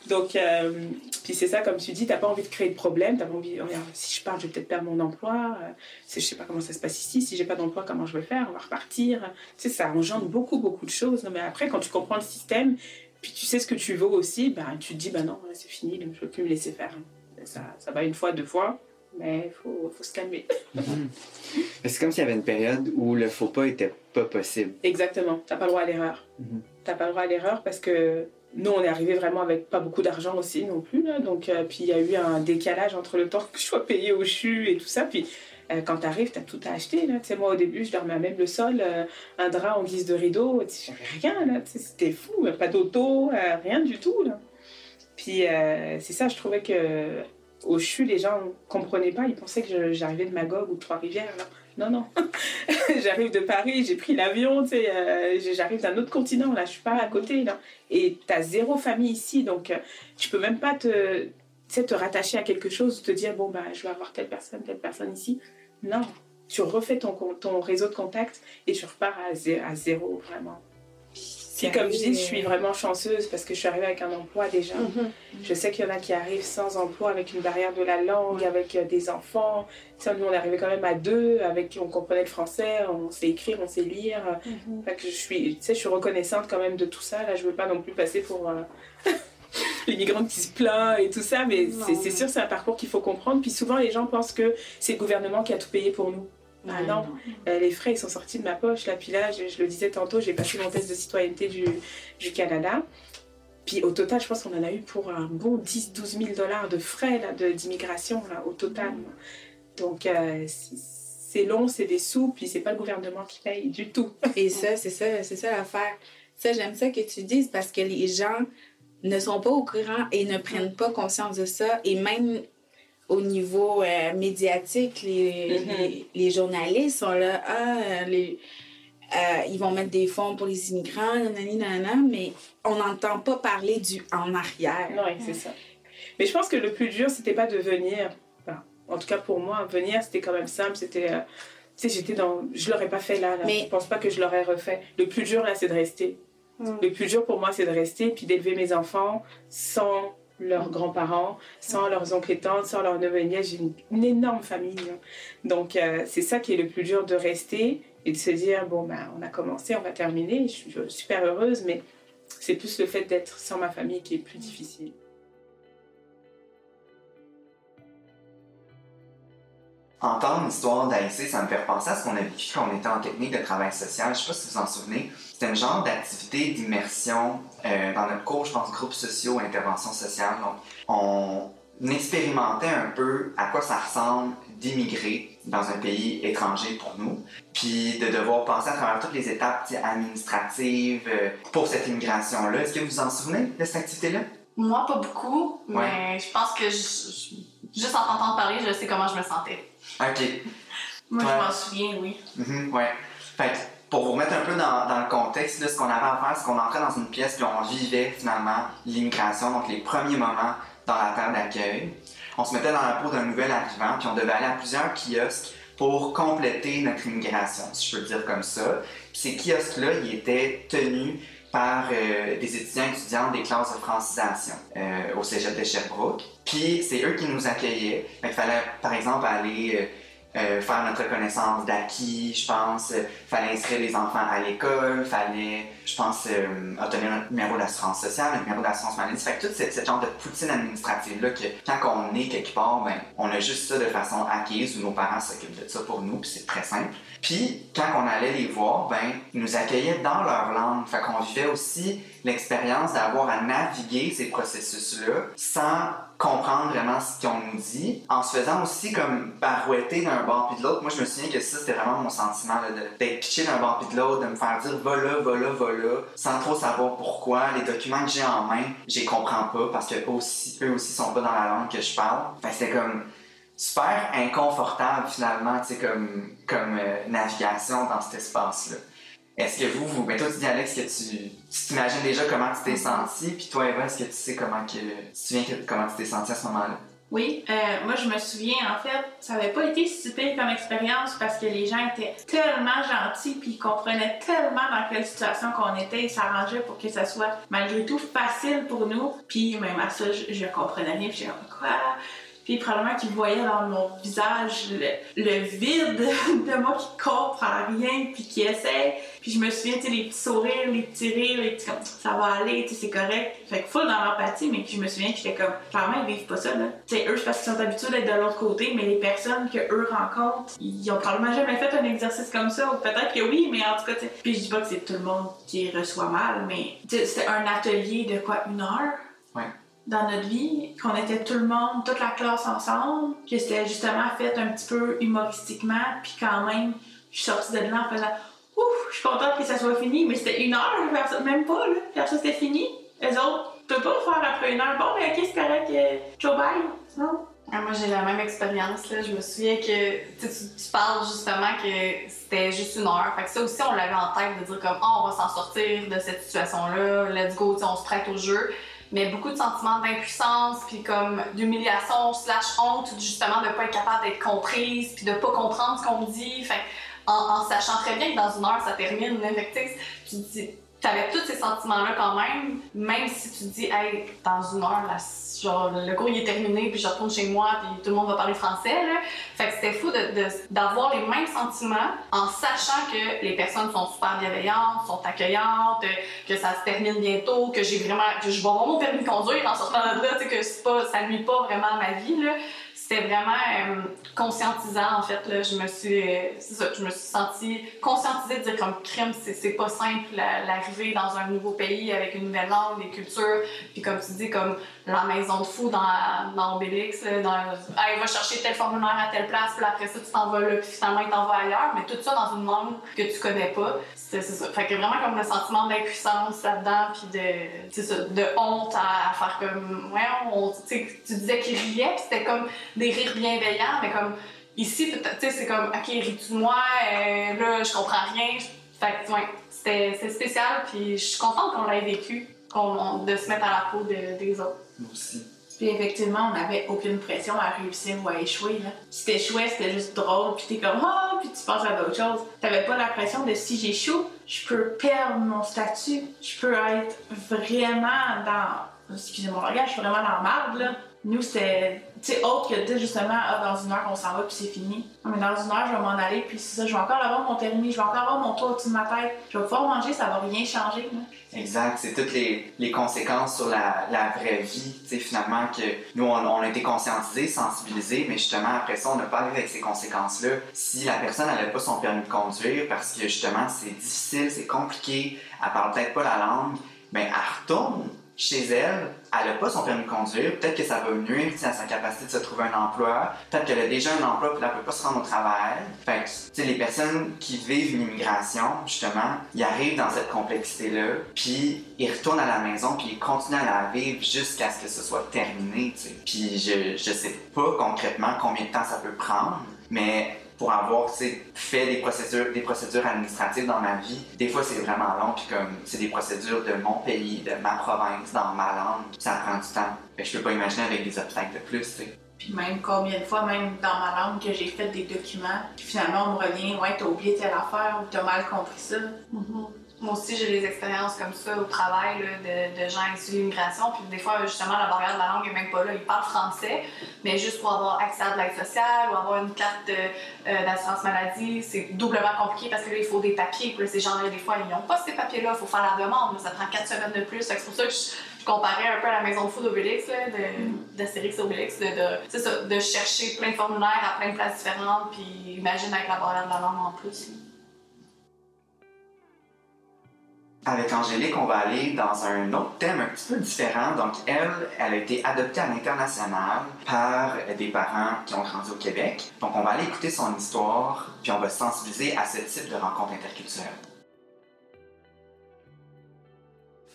Donc, euh, puis c'est ça, comme tu dis, t'as pas envie de créer de problème. T'as pas envie, regarde, si je pars, je vais peut-être perdre mon emploi. Euh, je sais pas comment ça se passe ici. Si j'ai pas d'emploi, comment je vais faire On va repartir. Tu ça engendre beaucoup, beaucoup de choses. Mais après, quand tu comprends le système, puis tu sais ce que tu veux aussi, ben, tu te dis, ben non, c'est fini, je peux plus me laisser faire. Ça, ça va une fois, deux fois, mais il faut, faut se calmer.
Mhm. C'est comme s'il y avait une période où le faux pas était pas possible.
Exactement, t'as pas le droit à l'erreur.
Mhm.
T'as pas le droit à l'erreur parce que nous, on est arrivé vraiment avec pas beaucoup d'argent aussi non plus. Là. Donc, euh, puis il y a eu un décalage entre le temps que je sois payée au CHU et tout ça. Puis euh, quand t'arrives, t'as tout à acheter. Là. Moi, au début, je dormais à même le sol, euh, un drap en guise de rideau. J'avais rien, là. C'était fou. Pas d'auto, euh, rien du tout. Là. Puis c'est ça, je trouvais que au CHU, les gens comprenaient pas. Ils pensaient que j'arrivais de Magog ou de Trois-Rivières. Non, non. j'arrive de Paris, j'ai pris l'avion, euh, j'arrive d'un autre continent, là, je suis pas à côté, là. Et t'as zéro famille ici, donc euh, tu peux même pas te, te rattacher à quelque chose, te dire, bon, bah, je vais avoir telle personne, telle personne ici. Non. Tu refais ton, ton réseau de contacts et tu repars à zéro, vraiment. Comme je dis, je suis vraiment chanceuse parce que je suis arrivée avec un emploi déjà.
Mhm.
Je sais qu'il y en a qui arrivent sans emploi, avec une barrière de la langue, avec euh, des enfants. Tu sais, nous, on est arrivé quand même à deux, avec on comprenait le français, on sait écrire, on sait lire. Que je suis, tu sais, je suis reconnaissante quand même de tout ça. Là, je veux pas non plus passer pour euh, l'immigrante qui se plaint et tout ça, mais c'est sûr, c'est un parcours qu'il faut comprendre. Puis souvent, les gens pensent que c'est le gouvernement qui a tout payé pour nous. Ah non, Euh, les frais ils sont sortis de ma poche là. Puis là, je, je le disais tantôt, j'ai passé mon test de citoyenneté du, du Canada. Puis au total, je pense qu'on en a eu pour un bon 10-12 000 dollars de frais là, de- d'immigration là, au total. Donc euh, c'est- c'est long, c'est des sous, puis c'est pas le gouvernement qui paye du tout.
Et ça, c'est ça, c'est ça l'affaire. Ça, j'aime ça que tu dises parce que les gens ne sont pas au courant et ne prennent pas conscience de ça. Et même au niveau euh, médiatique, les,
Mhm.
les, les journalistes sont là, ah, les, euh, ils vont mettre des fonds pour les immigrants, nanani, nanana, mais on n'entend pas parler du en arrière.
Oui, c'est ça. Mais je pense que le plus dur, c'était pas de venir. Enfin, en tout cas pour moi, venir, c'était quand même simple. C'était. euh, tu sais, j'étais dans. Je l'aurais pas fait là. là.
Mais-
Je pense pas que je l'aurais refait. Le plus dur là, c'est de rester.
Mm.
Le plus dur pour moi, c'est de rester puis d'élever mes enfants sans leurs grands-parents, sans leurs oncles et tantes, sans leurs neveux et nièces. J'ai une, énorme famille. hein. Donc, euh, c'est ça qui est le plus dur de rester et de se dire bon, ben, on a commencé, on va terminer. Je suis super heureuse, mais c'est plus le fait d'être sans ma famille qui est plus difficile.
Entendre l'histoire d'AIC, ça me fait penser à ce qu'on a vécu quand on était en technique de travail social. Je sais pas si vous en souvenez. C'était un genre d'activité d'immersion euh, dans notre cours, je pense, groupes sociaux, intervention sociale. Donc, on expérimentait un peu à quoi ça ressemble d'immigrer dans un pays étranger pour nous, puis de devoir passer à travers toutes les étapes administratives euh, pour cette immigration-là. Est-ce que vous vous en souvenez de cette activité-là?
Moi, pas beaucoup,
Ouais.
mais je pense que je- je- juste en t'entendant parler, je sais comment je me sentais.
OK.
Moi,
Ouais.
je m'en souviens, oui.
Mhm, ouais. Fait pour vous remettre un peu dans, le contexte, là, ce qu'on avait à faire, c'est qu'on entrait dans une pièce puis on vivait finalement l'immigration, donc les premiers moments dans la terre d'accueil. On se mettait dans la peau d'un nouvel arrivant puis on devait aller à plusieurs kiosques pour compléter notre immigration, si je peux dire comme ça. Puis ces kiosques-là, ils étaient tenus par euh, des étudiants et étudiantes des classes de francisation euh, au cégep de Sherbrooke. Puis c'est eux qui nous accueillaient. Fait qu'il fallait, par exemple, aller euh, faire notre reconnaissance d'acquis, je pense. Euh, fallait inscrire les enfants à l'école, fallait, je pense, euh, obtenir un numéro d'assurance sociale, un numéro d'assurance maladie. Fait que tout ce, ce genre de poutine administrative-là, que quand on est quelque part, ben, on a juste ça de façon acquise ou nos parents s'occupent de ça pour nous, puis c'est très simple. Puis, quand on allait les voir, ben, ils nous accueillaient dans leur langue. Fait qu'on vivait aussi l'expérience d'avoir à naviguer ces processus-là sans comprendre vraiment ce qu'on nous dit, en se faisant aussi comme barouetter d'un bord puis de l'autre. Moi, je me souviens que ça, c'était vraiment mon sentiment, d'être pitché d'un bord puis de l'autre, de me faire dire va là, va là, va là, sans trop savoir pourquoi. Les documents que j'ai en main, je les comprends pas parce que aussi, eux aussi sont pas dans la langue que je parle. C'était comme super inconfortable finalement, tu sais, comme, comme euh, navigation dans cet espace-là. Est-ce que vous, vous, ben toi tu dis Alex que tu, t'imagines déjà comment tu t'es senti, puis toi Eva, est-ce que tu sais comment que, tu te souviens que- comment tu t'es senti à ce moment-là?
Oui, euh, moi je me souviens en fait, ça avait pas été si pire comme expérience parce que les gens étaient tellement gentils puis ils comprenaient tellement dans quelle situation qu'on était, ils s'arrangeaient pour que ça soit malgré tout facile pour nous. Puis même à ça, je, comprenais rien, puis comme quoi? Puis probablement qu'ils voyaient dans mon visage le, le vide de moi qui comprend rien puis qui essaie. Puis je me souviens, tu sais, les petits sourires, les petits rires, les petits comme ça va aller, tu sais, c'est correct. Fait que full dans l'empathie, mais puis je me souviens que j'étais comme, clairement, ils vivent pas ça, là. Tu sais, eux, c'est parce qu'ils sont habitués d'être de l'autre côté, mais les personnes que eux rencontrent, ils ont probablement jamais fait un exercice comme ça, ou peut-être que oui, mais en tout cas, tu sais. Puis je dis pas que c'est tout le monde qui reçoit mal, mais c'était un atelier de quoi, une heure?
Ouais.
Dans notre vie, qu'on était tout le monde, toute la classe ensemble, que c'était justement fait un petit peu humoristiquement, puis quand même, je suis sortie de là en faisant Ouf, je suis contente que ça soit fini, mais c'était une heure, vers ça- même pas, là. Vers ça, c'était fini. Les autres, tu peux pas faire après une heure. Bon, ben, ok, c'est correct, euh, Joe bye. Non?
Ah, moi, j'ai la même expérience. Là. Je me souviens que tu, tu, parles justement que c'était juste une heure. Fait que ça aussi, on l'avait en tête de dire comme Ah, on va s'en sortir de cette situation-là, let's go, on se prête au jeu. Mais beaucoup de sentiments d'impuissance, puis comme d'humiliation slash honte, justement de pas être capable d'être comprise, puis de pas comprendre ce qu'on me dit. Fait en, sachant très bien que dans une heure, ça termine. tu dis, t'avais tous ces sentiments-là quand même, même si tu te dis, hey, dans une heure, genre, le cours il est terminé, puis je retourne chez moi, puis tout le monde va parler français, là. Fait que c'était fou d'avoir les mêmes sentiments en sachant que les personnes sont super bienveillantes, sont accueillantes, que ça se termine bientôt, que j'ai vraiment, que je vais avoir mon permis de conduire en sortant de là, que pas, ça nuit pas vraiment à ma vie, là. C'était vraiment euh, conscientisant, en fait, là. Je me suis, euh, ça, je me suis sentie conscientisée de dire comme crime, c'est pas simple, la- l'arrivée dans un nouveau pays avec une nouvelle langue, des cultures, puis comme tu dis, comme la maison de fou dans, dans Obélix, là, dans, hey, va chercher tel formulaire à telle place, puis après ça, tu t'en vas là, puis finalement, il t'en va ailleurs, mais tout ça dans une langue que tu connais pas. C'est ça. Fait que vraiment comme le sentiment d'impuissance là-dedans, puis de, ça, de honte à, à faire comme, ouais, on, tu disais qu'il riait, puis c'était comme des rires bienveillants, mais comme ici, peut-être, tu sais, c'est comme, ok, ris-tu de moi, euh, là, je comprends rien. Fait que, ouais, c'était c'est spécial, puis je suis contente qu'on l'ait vécu, qu'on, de se mettre à la peau de- des autres.
Moi aussi.
Puis effectivement, on n'avait aucune pression à réussir ou à échouer. Là. Si t'échouais, c'était juste drôle, puis t'es comme ah, puis tu penses à d'autres choses. T'avais pas la pression de si j'échoue, je peux perdre mon statut, je peux être vraiment dans. Excusez mon langage, je suis vraiment dans la marde, là. Nous, c'était. Tu sais, autre que de dire justement, ah, dans une heure, on s'en va, puis c'est fini. Mais dans une heure, je vais m'en aller, puis c'est ça, je vais encore avoir mon permis, je vais encore avoir mon toit au-dessus de ma tête, je vais pouvoir manger, ça va rien changer.
Exact, c'est toutes les, les conséquences sur la, la vraie vie, finalement, que nous, on, on a été conscientisés, sensibilisés, mais justement, après ça, on n'a pas arrivé avec ces conséquences-là. Si la personne n'avait pas son permis de conduire, parce que justement, c'est difficile, c'est compliqué, elle parle peut-être pas la langue, ben, elle retourne chez elle, elle n'a pas son permis de conduire, peut-être que ça va nuire à sa capacité de se trouver un emploi, peut-être qu'elle a déjà un emploi puis elle ne peut pas se rendre au travail. Fait que, les personnes qui vivent l'immigration, justement, ils arrivent dans cette complexité-là, puis ils retournent à la maison puis ils continuent à la vivre jusqu'à ce que ce soit terminé. Puis je, je sais pas concrètement combien de temps ça peut prendre, Mais pour avoir fait des procédures, des procédures administratives dans ma vie, des fois c'est vraiment long, puis comme c'est des procédures de mon pays, de ma province, dans ma langue, ça prend du temps. Que je peux pas imaginer avec des obstacles de plus, tu sais.
Puis même combien de fois, même dans ma langue, que j'ai fait des documents, puis finalement on me revient, ouais, t'as oublié telle affaire ou t'as mal compris ça.
Moi aussi, j'ai des expériences comme ça au travail de, de gens issus de l'immigration. Puis des fois, justement, la barrière de la langue est même pas là. Ils parlent français, mais juste pour avoir accès à de l'aide sociale ou avoir une carte de, euh, d'assurance maladie, c'est doublement compliqué parce que là, il faut des papiers. Puis ces gens-là, des fois, ils n'ont pas ces papiers-là. Il faut faire la demande. Ça prend quatre semaines de plus. C'est pour ça que je, comparais un peu à la maison de food de, d'Astérix et Obélix, de, de, de chercher plein de formulaires à plein de places différentes. Puis imagine avec la barrière de la langue en plus.
Avec Angélique, on va aller dans un autre thème un petit peu différent. Donc, elle, elle a été adoptée à l'international par des parents qui ont grandi au Québec. Donc, on va aller écouter son histoire, puis on va se sensibiliser à ce type de rencontre interculturelle.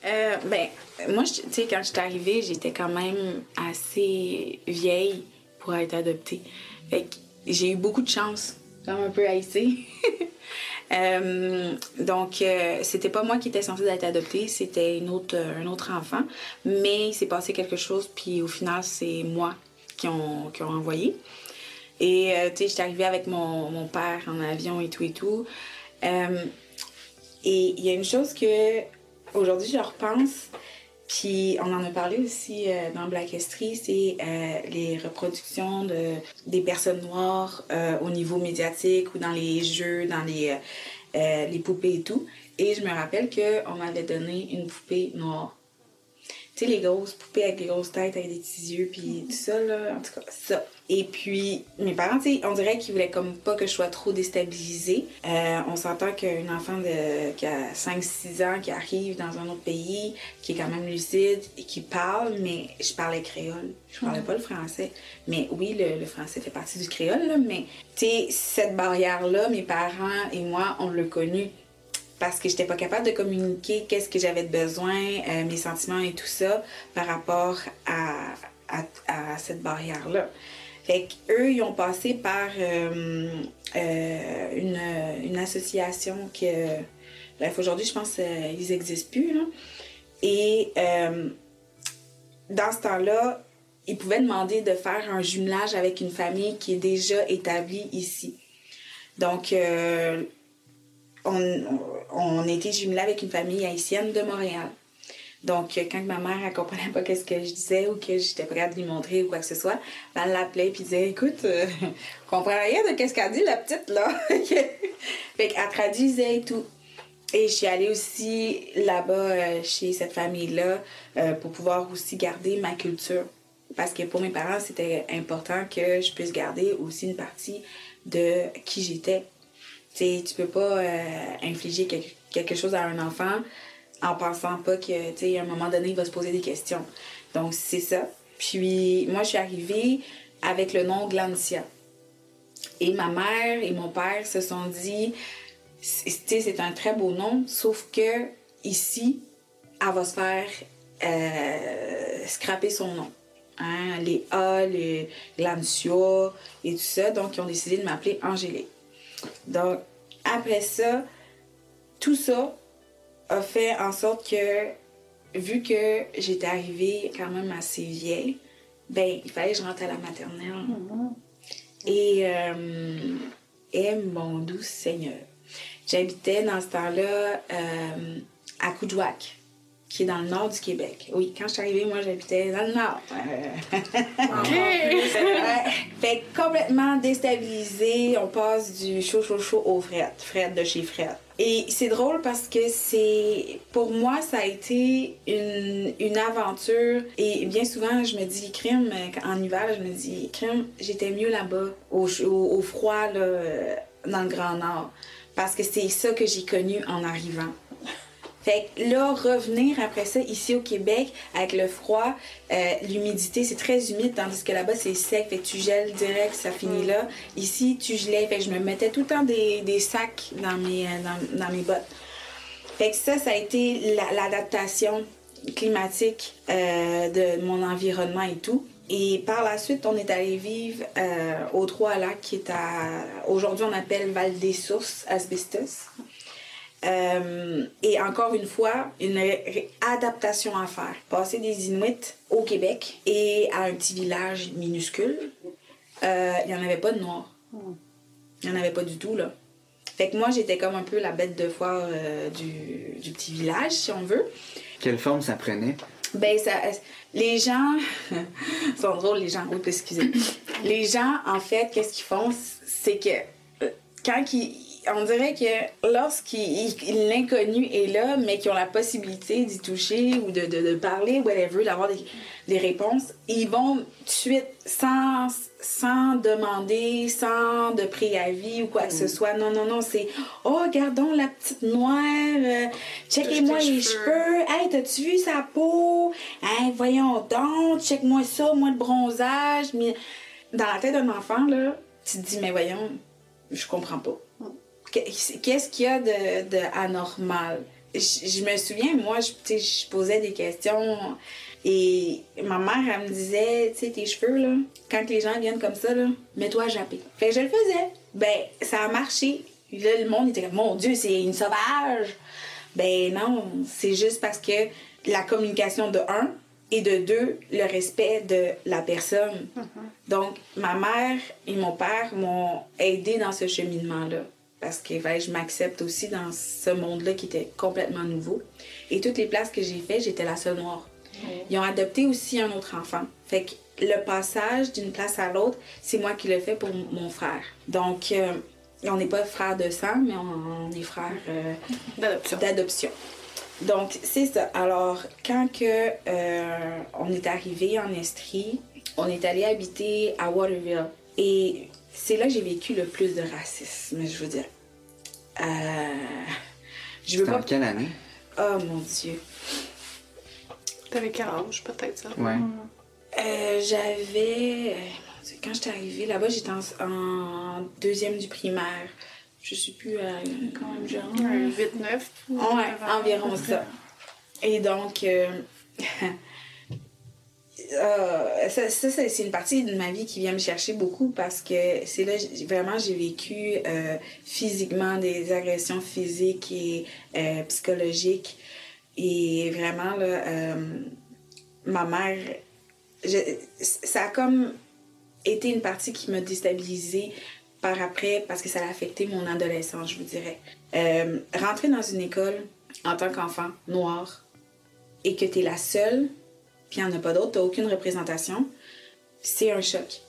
Euh, ben, moi, je- tu sais, quand j'étais arrivée, j'étais quand même assez vieille pour être adoptée. Fait que j'ai eu beaucoup de chance, comme un peu haïssée. Euh, donc, euh, c'était pas moi qui étais censée être adoptée, c'était une autre, un autre enfant. Mais il s'est passé quelque chose, puis au final, c'est moi qui ont, qui ont envoyé. Et, euh, tu sais, j'étais arrivée avec mon, mon père en avion et tout et tout. Euh, et il y a une chose que aujourd'hui je repense, puis on en a parlé aussi euh, dans Black History, c'est euh, les reproductions de, des personnes noires euh, au niveau médiatique ou dans les jeux, dans les, les poupées et tout. Et je me rappelle qu'on m'avait donné une poupée noire. Tu sais, les grosses poupées avec des grosses têtes, avec des petits yeux, puis tout ça, là, en tout cas, ça. Et puis, mes parents, tu sais, on dirait qu'ils voulaient comme pas que je sois trop déstabilisée. Euh, on s'entend qu'une enfant de, qui a 5-6 ans, qui arrive dans un autre pays, qui est quand même lucide et qui parle, mais je parlais créole. Je parlais pas le français. Mais oui, le, le français fait partie du créole, là, mais tu sais, cette barrière-là, mes parents et moi, on l'a connue parce que j'étais pas capable de communiquer qu'est-ce que j'avais de besoin, euh, mes sentiments et tout ça par rapport à, cette barrière-là. Fait qu'eux, ils ont passé par euh, euh, une, association que, bref, aujourd'hui, je pense qu'ils n'existent plus. Et dans ce temps-là, ils pouvaient demander de faire un jumelage avec une famille qui est déjà établie ici. Donc, on, était jumelés avec une famille haïtienne de Montréal. Donc, quand ma mère ne comprenait pas qu'est-ce que je disais ou que j'étais prête à lui montrer ou quoi que ce soit, ben, elle l'appelait et disait Écoute, euh, comprends rien de qu'est-ce qu'elle dit, la petite, là. fait qu'elle traduisait et tout. Et je suis allée aussi là-bas euh, chez cette famille-là euh, pour pouvoir aussi garder ma culture. Parce que pour mes parents, c'était important que je puisse garder aussi une partie de qui j'étais. Tu sais, tu peux pas euh, infliger quelque, chose à un enfant en pensant pas que, à un moment donné, il va se poser des questions. Donc, c'est ça. Puis, moi, je suis arrivée avec le nom Glancia. Et ma mère et mon père se sont dit, tu c'est un très beau nom, sauf que ici, elle va se faire euh, scraper son nom. Hein, les A, les Glancia et tout ça. Donc, ils ont décidé de m'appeler Angélique. Donc, après ça, tout ça a fait en sorte que, vu que j'étais arrivée quand même assez vieille, ben, il fallait que je rentre à la maternelle. Et, euh, et mon doux Seigneur. J'habitais dans ce temps-là euh, à Coudouac, qui est dans le nord du Québec. Oui, quand je suis arrivée, moi, j'habitais dans le nord. Ouais. Fait complètement déstabilisé, on passe du chaud, chaud, chaud au fret, fret de chez fret. Et c'est drôle parce que c'est, pour moi, ça a été une, une aventure. Et bien souvent, je me dis, crime, en hiver, je me dis, crime, j'étais mieux là-bas, au, au, au froid, là, dans le Grand Nord. Parce que c'est ça que j'ai connu en arrivant. Fait que là, revenir après ça ici au Québec avec le froid, euh, l'humidité, c'est très humide, tandis que là-bas c'est sec, fait que tu gèles direct, ça finit là. Ici, tu gelais, fait que je me mettais tout le temps des, des sacs dans mes, euh, dans, dans mes bottes. Fait que ça, ça a été la- l'adaptation climatique euh, de mon environnement et tout. Et par la suite, on est allé vivre euh, au Trois-Lacs, qui est à. Aujourd'hui, on appelle Val des Sources, Asbestos. Euh, et encore une fois, une adaptation à faire. Passer des Inuits au Québec et à un petit village minuscule, euh, il n'y en avait pas de noirs. Il n'y en avait pas du tout, là. Fait que moi, j'étais comme un peu la bête de foire euh, du, du petit village, si on veut.
Quelle forme ça prenait?
Ben, ça, les gens sont drôles, les gens. Oui, excusez. Les gens, en fait, qu'est-ce qu'ils font? C'est que euh, quand ils. On dirait que lorsqu'il il- l'inconnu est là, mais qu'ils ont la possibilité d'y toucher ou de, de, de parler, whatever, d'avoir des, des réponses, ils vont tout de suite, sans, sans demander, sans de préavis ou quoi que ce soit. Non, non, non, c'est Oh, regardons la petite noire, euh, checkez-moi les
cheveux.
cheveux. Hey, t'as-tu vu sa peau? Hey, voyons donc, check-moi ça, moi le bronzage. Mais dans la tête d'un enfant, là, tu te dis, mais voyons, je comprends pas. Qu'est- Qu'est-ce qu'il y a de, de anormal? Je, je me souviens, moi, je, posais des questions et ma mère, elle me disait, tu sais, tes cheveux, là, quand les gens viennent comme ça, là, mets-toi à japper. Fait que je le faisais. Ben, ça a marché. Là, le monde était comme, mon Dieu, c'est une sauvage. Ben non, c'est juste parce que la communication de un et de deux, le respect de la personne. Donc, ma mère et mon père m'ont aidé dans ce cheminement-là. Parce que ben, je m'accepte aussi dans ce monde-là qui était complètement nouveau. Et toutes les places que j'ai fait, j'étais la seule noire. Ils ont adopté aussi un autre enfant. Fait que le passage d'une place à l'autre, c'est moi qui le fais pour mon frère. Donc, euh, on n'est pas frères de sang, mais on, on est frères euh,
D'adoption.
d'adoption. Donc, c'est ça. Alors, quand que, euh, on est arrivé en Estrie, on est allé habiter à Waterville. Et c'est là que j'ai vécu le plus de racisme, je veux dire. Euh, je veux
C'était en
pas...
quelle année?
Oh mon Dieu.
T'avais quel âge, peut-être, ça?
Ouais.
Euh, j'avais... euh, Quand j'étais arrivée là-bas, j'étais en, en deuxième du primaire. Je sais plus... euh,
Quand même jeune.
Un 8-9.
Ouais, environ ça. Et donc, euh, euh, ça, c'est une partie de ma vie qui vient me chercher beaucoup parce que c'est là, vraiment, j'ai vécu euh, physiquement des agressions physiques et euh, psychologiques. Et vraiment, là, ma mère, ça a comme été une partie qui m'a déstabilisée par après parce que ça a affecté mon adolescence, je vous dirais. Rentrer dans une école en tant qu'enfant noir et que tu es la seule, puis il n'y en a pas d'autres, tu aucune représentation, c'est un choc.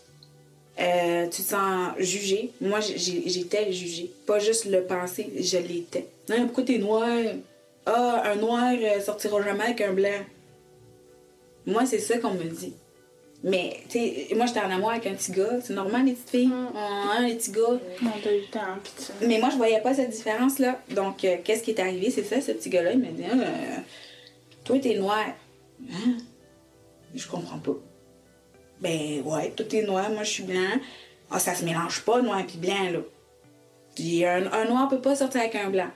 Euh, tu te sens jugé. Moi, j'étais jugée. Pas juste le penser, je l'étais. Non, pourquoi t'es noir? Ah, un noir euh, sortira jamais avec un blanc. Moi, c'est ça qu'on me dit. Mais, tu sais, moi, j'étais en amour avec un petit gars. C'est normal, les petites filles. Hein, les petits gars.
On t'a eu le temps, pis ça.
Mais moi, je voyais pas cette différence-là. Donc, euh, qu'est-ce qui est arrivé? C'est ça, ce petit gars-là, il m'a dit Ah, euh, Toi, t'es noir. Hein? Je comprends pas. Ben, ouais, toi, t'es noir, moi, je suis blanc. Ah, ça se mélange pas, noir et blanc, là. Puis, un, un noir peut pas sortir avec un blanc.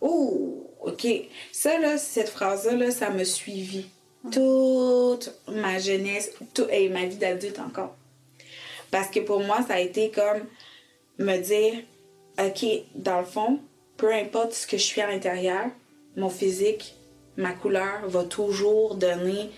Oh, OK. Ça, là, cette phrase-là, là, ça me suivi toute ma jeunesse tout, et ma vie d'adulte encore. Parce que pour moi, ça a été comme me dire, OK, dans le fond, peu importe ce que je suis à l'intérieur, mon physique, ma couleur va toujours donner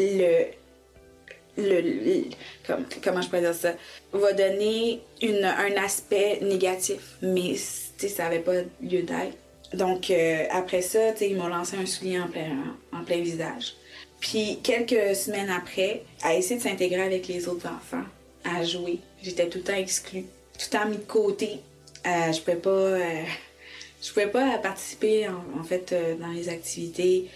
le. le, le- comme- comment je pourrais dire ça? Va donner une, un aspect négatif. Mais, ça n'avait pas lieu d'être. Donc, euh, après ça, ils m'ont lancé un soulier en plein, en plein visage. Puis, quelques semaines après, à essayer de s'intégrer avec les autres enfants, à jouer, j'étais tout le temps exclue, tout le temps mis de côté. Euh, je pouvais pas, euh, je pouvais pas participer en, fait dans les activités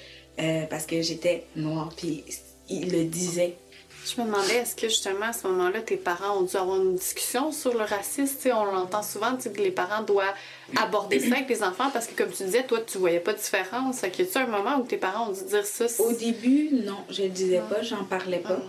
parce que j'étais noire. Puis, ils le disaient.
Je me demandais, est-ce que justement à ce moment-là, tes parents ont dû avoir une discussion sur le racisme? Tu sais, on l'entend souvent, que les parents doivent aborder ça avec les enfants parce que, comme tu disais, toi, tu voyais pas de différence. Fait qu'il y a un moment où tes parents ont dû dire ça?
Au début, non, je le disais pas, j'en parlais pas.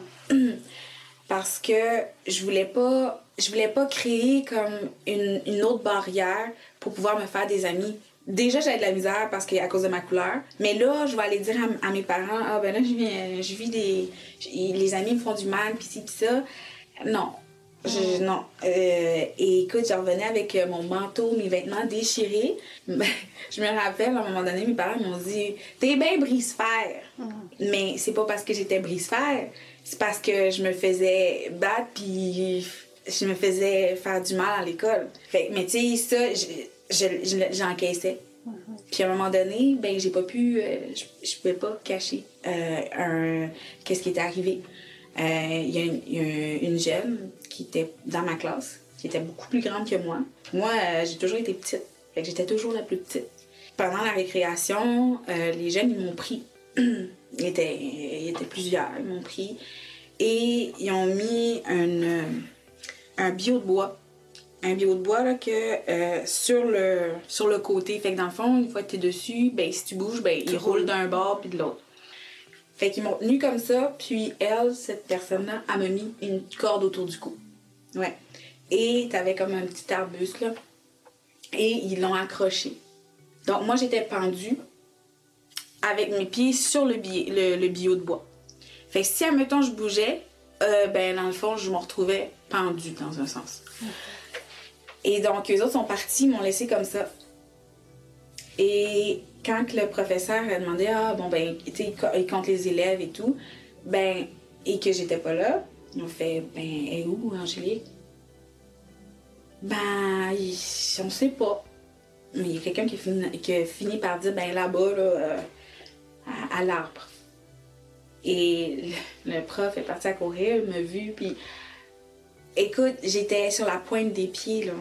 Parce que je voulais pas je voulais pas créer comme une, une autre barrière pour pouvoir me faire des amis. Déjà j'avais de la misère parce que à cause de ma couleur. Mais là, je vais aller dire à, à mes parents, ah ben là, je vis, je vis des. Les amis me font du mal, pis ci, pis ça. Non. Je- non. Euh, et écoute, je revenais avec euh, mon manteau, mes vêtements déchirés. Ben, je me rappelle, à un moment donné, mes parents m'ont dit T'es bien brise-fer. Mais c'est pas parce que j'étais brise-fer, c'est parce que je me faisais battre, puis je me faisais faire du mal à l'école. Mais tu sais, ça, je- je- je- j'encaissais. Puis à un moment donné, ben j'ai pas pu, euh, je, je pouvais pas cacher euh, un qu'est-ce qui était arrivé. Euh, Il y a, une, jeune qui était dans ma classe, qui était beaucoup plus grande que moi. Moi, j'ai toujours été petite. Fait que j'étais toujours la plus petite. Pendant la récréation, les jeunes, ils m'ont pris. ils, étaient, ils étaient plusieurs, ils m'ont pris. Et ils ont mis un bio de bois. Un bio de bois là, que euh, sur, le, sur le côté. Fait que dans le fond, une fois que tu es dessus, ben, si tu bouges, ben, il roule d'un bord puis de l'autre. Fait qu'ils m'ont tenu comme ça, puis elle, cette personne-là, elle m'a mis une corde autour du cou. Ouais. Et t'avais comme un petit arbuste, là. Et ils l'ont accroché. Donc, moi, j'étais pendue avec mes pieds sur le, le bio de bois. Fait que si, admettons, je bougeais, euh, ben, dans le fond, je me retrouvais pendue dans un sens. Et donc, eux autres sont partis, ils m'ont laissé comme ça. Et quand le professeur a demandé, ah, bon, ben, tu sais, il co- il compte les élèves et tout, ben, et que j'étais pas là, ils ont fait, ben, est où, Angélique? Ben, il- on sait pas. Mais il y a quelqu'un qui, a fini- par dire, ben, là-bas, là, euh, à, à l'arbre. Et le, le prof est parti à courir, il m'a vu, puis écoute, j'étais sur la pointe des pieds, là.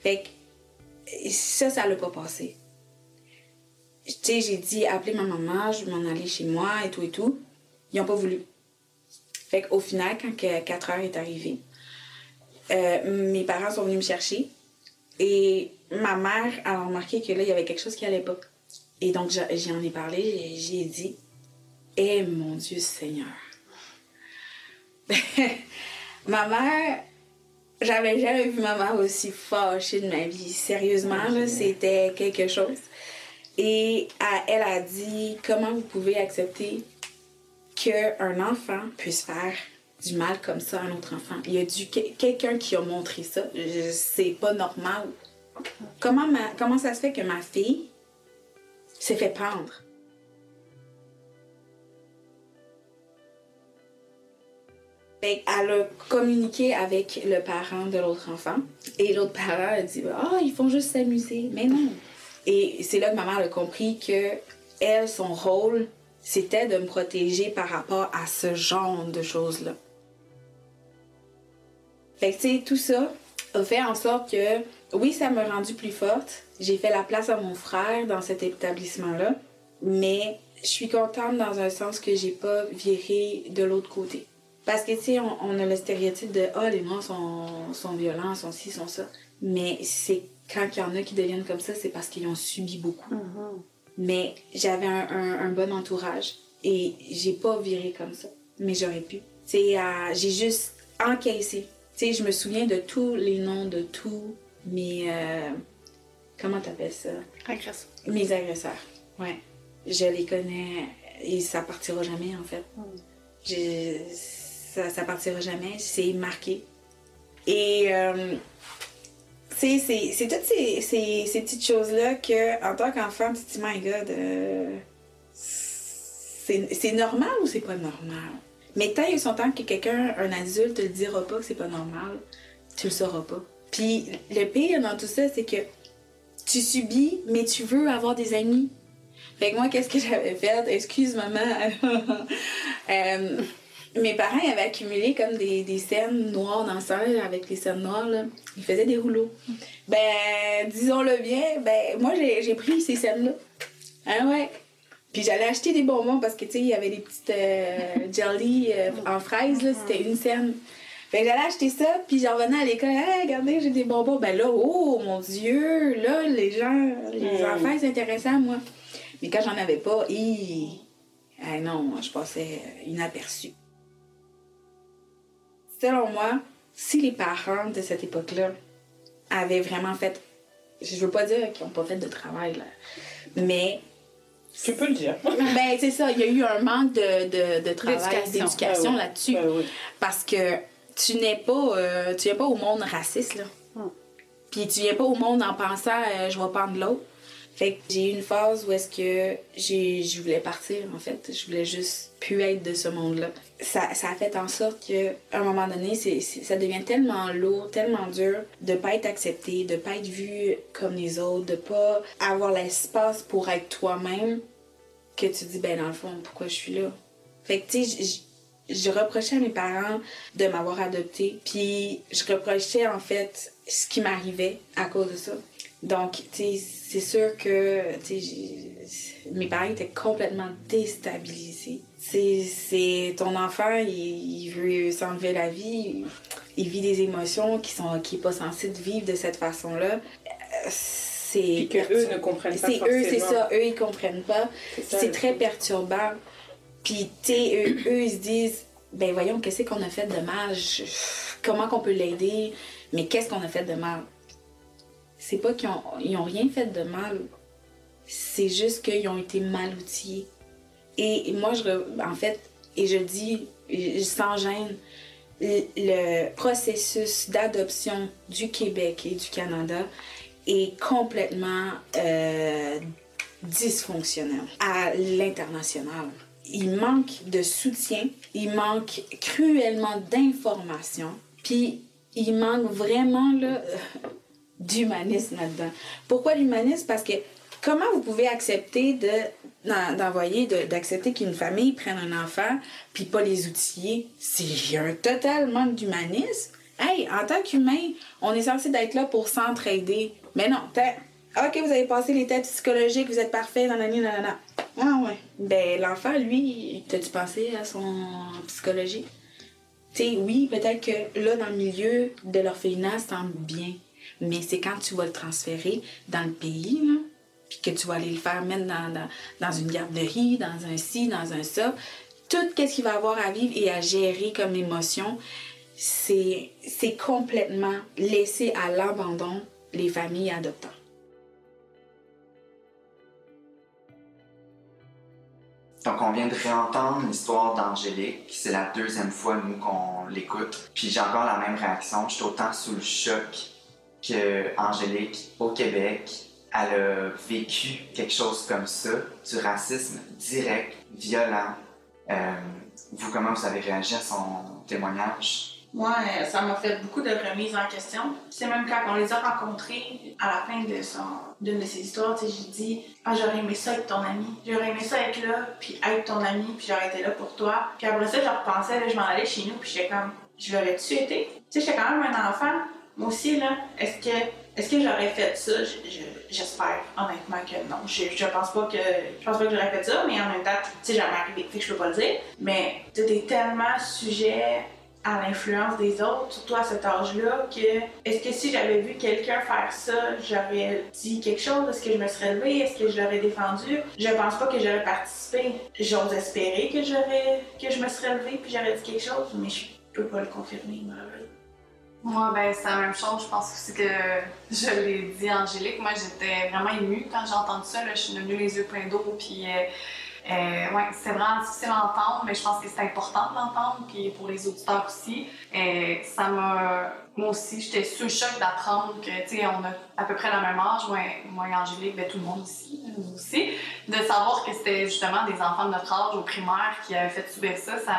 Fait que ça, ça l'a pas passé. Tu sais, j'ai dit, appelez ma maman, je m'en aller chez moi et tout et tout. Ils ont pas voulu. Fait qu'au final, quand 4 heures est arrivé, euh, mes parents sont venus me chercher et ma mère a remarqué que là, il y avait quelque chose qui allait pas. Et donc, j'en ai parlé, j'ai dit, eh mon Dieu Seigneur. ma mère, j'avais jamais vu ma mère aussi fâchée de ma vie. Sérieusement, là, c'était quelque chose. Et elle a dit comment vous pouvez accepter qu'un enfant puisse faire du mal comme ça à un autre enfant? Il y a que- quelqu'un qui a montré ça. Je- C'est pas normal. Comment, ma- comment ça se fait que ma fille s'est fait prendre? Fait qu'elle a communiqué avec le parent de l'autre enfant. Et l'autre parent a dit Ah, ils font juste s'amuser. Mais non. Et c'est là que ma mère a compris que elle, son rôle, c'était de me protéger par rapport à ce genre de choses-là. Fait que, tu sais, tout ça a fait en sorte que, oui, ça m'a rendue plus forte. J'ai fait la place à mon frère dans cet établissement-là. Mais je suis contente dans un sens que j'ai pas viré de l'autre côté. Parce que, tu sais, on, on a le stéréotype de Ah, les Noirs sont, sont violents, sont ci, sont ça. Mais c'est quand il y en a qui deviennent comme ça, c'est parce qu'ils ont subi beaucoup. Mais j'avais un, un- un bon entourage et j'ai pas viré comme ça. Mais j'aurais pu. Tu sais, euh, j'ai juste encaissé. Tu sais, je me souviens de tous les noms de tous mes. euh, comment t'appelles ça?
Agresseur.
Mes agresseurs. Ouais. Je les connais et ça partira jamais, en fait. Je- ça, partira jamais. C'est marqué. Et. euh, c'est toutes ces, petites choses-là que, en tant qu'enfant, tu te dis, my God, euh, c'est normal ou c'est pas normal? Mais tant et son temps que quelqu'un, un adulte, te le dira pas que c'est pas normal, tu le sauras pas. Puis le pire dans tout ça, c'est que tu subis, mais tu veux avoir des amis. Fait que moi, qu'est-ce que j'avais fait? Excuse maman. Euh, mes parents avaient accumulé comme des, des scènes noires dans le avec les scènes noires. Là. Ils faisaient des rouleaux. Ben, disons-le bien, ben, moi j'ai pris ces scènes-là. Hein, ouais. Puis j'allais acheter des bonbons parce que, tu sais, il y avait des petites euh, jelly euh, en fraises, là, c'était une scène. Que j'allais acheter ça, puis j'en revenais à l'école, hey, regardez, j'ai des bonbons. Ben là, oh mon Dieu, là, les gens, les enfants ils s'intéressaient à moi. Mais quand j'en avais pas, hi, ah non, je passais inaperçu. Selon moi, si les parents de cette époque-là avaient vraiment fait je veux pas dire qu'ils ont pas fait de travail, là. Mais,
Tu peux le dire.
ben, c'est ça, il y a eu un manque de, de, de travail,
D'éducation. oui.
là-dessus.
Ben oui.
Parce que tu n'es pas, euh, tu viens pas au monde raciste, là.
Hmm.
Puis tu viens pas au monde en pensant, euh, je vais prendre l'autre. J'ai eu une phase où est-ce que je voulais partir, en fait. Je voulais juste plus être de ce monde-là. Ça, a fait en sorte que à un moment donné, ça devient tellement lourd, tellement dur de pas être accepté, de pas être vu comme les autres, de pas avoir l'espace pour être toi-même que tu dis, ben dans le fond, pourquoi je suis là? Fait que, tu sais, je reprochais à mes parents de m'avoir adoptée, puis je reprochais en fait ce qui m'arrivait à cause de ça. Donc, tu sais, c'est sûr que, mes parents étaient complètement déstabilisés. C'est, ton enfant, il, il veut s'enlever la vie, il vit des émotions qui sont, qui est pas censé vivre de cette façon-là. C'est
que eux ne comprennent pas
c'est eux, c'est ça, eux ils comprennent pas. C'est très perturbant. Puis, tu eux, eux, ils se disent, ben voyons, qu'est-ce qu'on a fait de mal? Je- Comment qu'on peut l'aider? Mais qu'est-ce qu'on a fait de mal? C'est pas qu'ils ont, ils ont rien fait de mal. C'est juste qu'ils ont été mal outillés. Et moi, je, en fait, et je dis sans gêne, le, processus d'adoption du Québec et du Canada est complètement euh, dysfonctionnel à l'international. Il manque de soutien, il manque cruellement d'informations, puis il manque vraiment là, d'humanisme là-dedans. Pourquoi l'humanisme? Parce que comment vous pouvez accepter de d'en- d'envoyer, de- d'accepter qu'une famille prenne un enfant, puis pas les outiller? C'est un total manque d'humanisme. Hey, en tant qu'humain, on est censé d'être là pour s'entraider. Mais non, t'as- OK, vous avez passé les tests psychologiques, vous êtes parfait, nanani, nanana. Ah ouais. Ben, l'enfant, lui, t'as-tu pensé à son psychologie? Tu sais, oui, peut-être que là, dans le milieu de l'orphelinat, ça semble bien. Mais c'est quand tu vas le transférer dans le pays, puis que tu vas aller le faire mettre dans, dans, une garderie, dans un ci, dans un ça, tout ce qu'il va avoir à vivre et à gérer comme émotion, c'est complètement laissé à l'abandon les familles adoptantes.
Donc, on vient de réentendre l'histoire d'Angélique. C'est la deuxième fois, nous, qu'on l'écoute. Puis j'ai encore la même réaction. Je suis autant sous le choc que Angélique, au Québec, elle a vécu quelque chose comme ça, du racisme direct, violent. Euh, vous, comment vous avez réagi à son témoignage?
Moi, euh, ça m'a fait beaucoup de remises en question. C'est même quand on les a rencontrés à la fin de son d'une de ses histoires, j'ai dit Ah, j'aurais aimé ça être ton ami. J'aurais aimé ça être là, puis être ton ami, puis j'aurais été là pour toi. Puis après ça, je repensais, je m'en allais chez nous, puis j'étais comme Je l'aurais-tu été Tu sais, j'étais quand même un enfant. Moi aussi, là, est-ce que est-ce que j'aurais fait ça? Je- je- J'espère honnêtement que non. Je, je pense pas que je pense pas que j'aurais fait ça, mais en même temps, tu sais, jamais arrivé, fait que je peux pas le dire. Mais tu es tellement sujet à l'influence des autres, surtout à cet âge-là, que est-ce que si j'avais vu quelqu'un faire ça, j'aurais dit quelque chose? Est-ce que je me serais levée? Est-ce que je l'aurais défendu? Je pense pas que j'aurais participé. J'ose espérer que j'aurais que je me serais levée puis j'aurais dit quelque chose, mais je peux pas le confirmer, malheureusement.
Moi, ben, c'est la même chose. Je pense aussi que je l'ai dit Angélique. Moi, j'étais vraiment émue quand j'ai entendu ça. Je suis devenue les yeux pleins d'eau. Puis, euh, euh, ouais, c'est vraiment difficile à entendre, mais je pense que c'est important de l'entendre. Puis, pour les auditeurs aussi. Euh, ça m'a. Moi aussi, j'étais sous le choc d'apprendre que, tu sais, on a à peu près le même âge. Moi, moi et Angélique, ben, tout le monde ici, nous aussi. De savoir que c'était justement des enfants de notre âge au primaire qui avaient fait subir ça, ça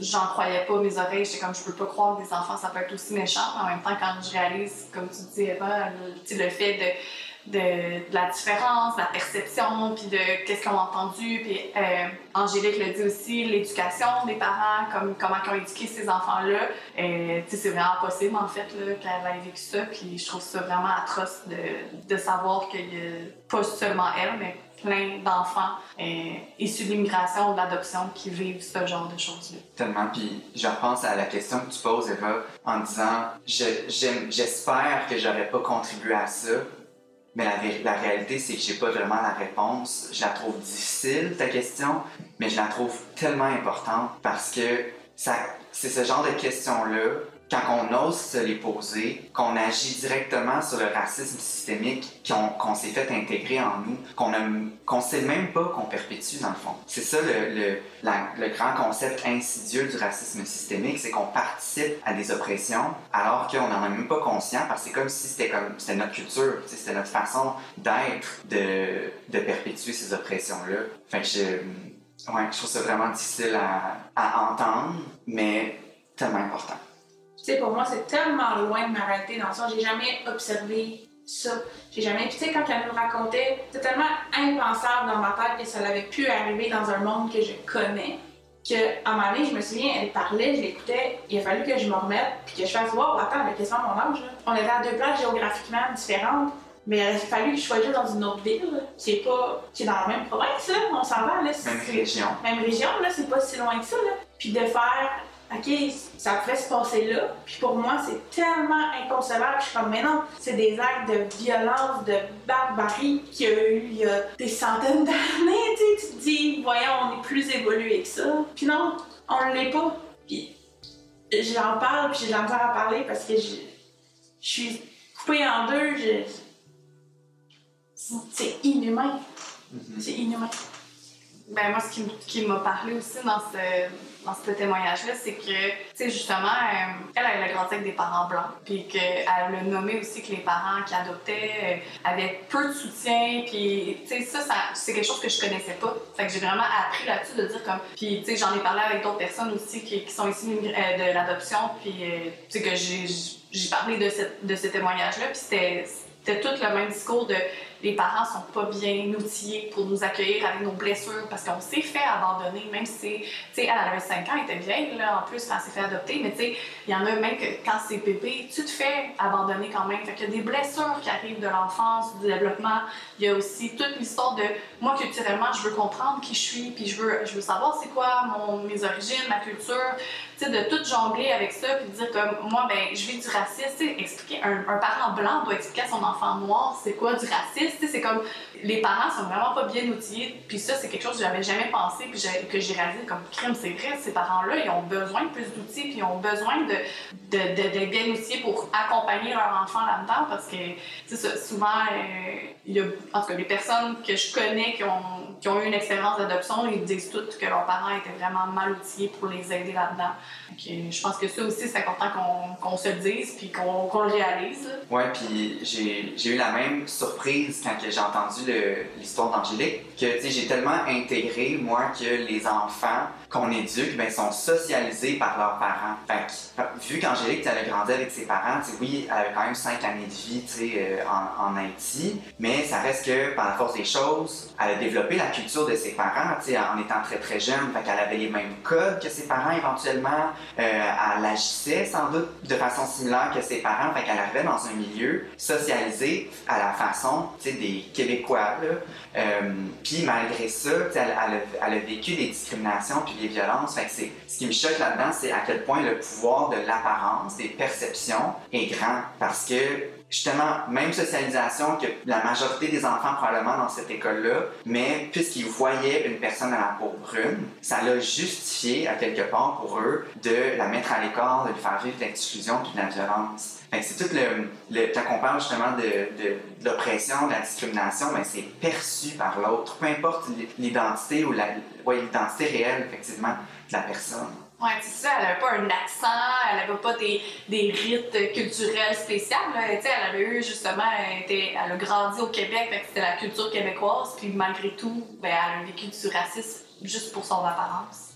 j'en croyais pas mes oreilles. J'étais comme, je peux pas croire que des enfants, ça peut être aussi méchant. Mais en même temps, quand je réalise, comme tu dis, Eva, le, le fait de, de, la différence, la perception, puis de qu'est-ce qu'on a entendu. Puis euh, Angélique le dit aussi, l'éducation des parents, comme, comment ils ont éduqué ces enfants-là. Euh, c'est vraiment possible, en fait, qu'elle ait vécu ça. Puis je trouve ça vraiment atroce de, de savoir qu'il y a pas seulement elle, mais plein d'enfants euh, issus de l'immigration ou de l'adoption qui vivent ce genre de choses-là.
Tellement. Puis je repense à la question que tu poses, Eva, en disant Je- J'espère que j'aurais pas contribué à ça. Mais la, la réalité, c'est que j'ai pas vraiment la réponse. Je la trouve difficile, ta question, mais je la trouve tellement importante parce que c'est ce genre de questions-là quand on ose se les poser, qu'on agit directement sur le racisme systémique qu'on s'est fait intégrer en nous, qu'on qu'on sait même pas qu'on perpétue dans le fond. C'est ça le, le, grand concept insidieux du racisme systémique, c'est qu'on participe à des oppressions alors qu'on n'en est même pas conscient parce que c'est comme si c'était notre culture, c'était notre façon d'être de, de perpétuer ces oppressions-là. Fait je, ouais, je trouve ça vraiment difficile à, à entendre, mais tellement important.
Tu sais, pour moi, c'est tellement loin de ma réalité dans le sens, j'ai jamais observé ça. J'ai jamais. Puis, tu sais, quand elle nous racontait, c'était tellement impensable dans ma tête que ça l'avait pu arriver dans un monde que je connais. Que, à un moment donné, je me souviens, elle parlait, je l'écoutais, il a fallu que je me remette, puis que je fasse, wow, attends, mais quasiment mon âge, là? On était à deux places géographiquement différentes, mais il a fallu que je sois juste dans une autre ville, qui est pas. qui est dans la même province, là. On s'en va, là.
Même région.
même région, là, c'est pas si loin que ça, là. Puis de faire, OK, ça pouvait se passer là. Puis pour moi, c'est tellement inconcevable. Je suis comme, mais non, c'est des actes de violence, de barbarie qu'il y a eu il y a des centaines d'années. Tu te dis, voyons, on est plus évolué que ça. Puis non, on l'est pas. Puis j'en parle, puis j'ai de la misère à parler parce que je je suis coupée en deux. je- C'est inhumain. C'est inhumain.
Ben moi, ce qui m'a parlé aussi dans ce, dans ce témoignage-là, c'est que, tu sais, justement, euh, elle, elle a grandi avec des parents blancs, puis qu'elle a nommé aussi que les parents qui adoptaient euh, avaient peu de soutien, puis, tu sais, ça, c'est quelque chose que je connaissais pas. Fait que j'ai vraiment appris là-dessus de dire comme... Puis, tu sais, j'en ai parlé avec d'autres personnes aussi qui, sont l'immigr- euh, de l'adoption, puis, euh, tu sais, que j'ai parlé de, cette, de ce témoignage-là, puis c'était tout le même discours de les parents sont pas bien outillés pour nous accueillir avec nos blessures parce qu'on s'est fait abandonner, même si, tu sais, elle avait 5 ans, elle était vieille, là, en plus, quand elle s'est fait adopter, mais tu sais, il y en a même que quand c'est bébé, tu te fais abandonner quand même. Fait qu'il y a des blessures qui arrivent de l'enfance, du développement. Il y a aussi toute l'histoire de moi, culturellement, je veux comprendre qui je suis, puis je veux, je veux savoir c'est quoi mes origines, ma culture, tu sais, de tout jongler avec ça, puis de dire comme moi, ben, je vis du racisme, tu sais, expliquer, un parent blanc doit expliquer à son enfant noir c'est quoi du racisme, c'est comme les parents sont vraiment pas bien outillés, puis ça, c'est quelque chose que j'avais jamais pensé, puis que j'ai réalisé comme crime, c'est ces parents-là, ils ont besoin de plus d'outils, puis ils ont besoin de, bien outillés pour accompagner leur enfant là-dedans, parce que, souvent, euh, il y a, en les personnes que je connais qui ont, qui ont eu une expérience d'adoption, ils disent toutes que leurs parents étaient vraiment mal outillés pour les aider là-dedans. Euh, je pense que ça aussi, c'est important qu'on, se le dise, puis qu'on, qu'on le réalise.
Ouais, puis j'ai eu la même surprise quand j'ai entendu l'histoire d'Angélique, que j'ai tellement intégré, moi, que les enfants qu'on éduque, ben, sont socialisés par leurs parents. Fait que, vu qu'Angélique, elle a grandi avec ses parents, oui, elle avait quand même cinq années de vie, euh, en, en Haïti, mais ça reste que, par la force des choses, elle a développé la culture de ses parents, en étant très très jeune, fait qu'elle avait les mêmes codes que ses parents éventuellement, euh, elle agissait sans doute de façon similaire que ses parents, fait qu'elle arrivait dans un milieu socialisé à la façon, des Québécois. Euh, puis malgré ça, elle, a, vécu des discriminations puis des violences. Fait que ce qui me choque là-dedans, c'est à quel point le pouvoir de l'apparence, des perceptions, est grand. Parce que justement, même socialisation que la majorité des enfants probablement dans cette école-là, mais puisqu'ils voyaient une personne à la peau brune, ça l'a justifié à quelque part pour eux de la mettre à l'écart, de lui faire vivre de l'exclusion puis de la violence. C'est tout le, le quand on parle justement de, de, de l'oppression, de la discrimination, ben c'est perçu par l'autre, peu importe l'identité ou la, ouais, l'identité réelle effectivement de la personne.
C'est elle avait pas un accent, elle avait pas des, des rites culturels spéciaux. elle avait eu justement, elle, a grandi au Québec, c'était la culture québécoise, puis malgré tout, ben, elle a vécu du racisme juste pour son apparence.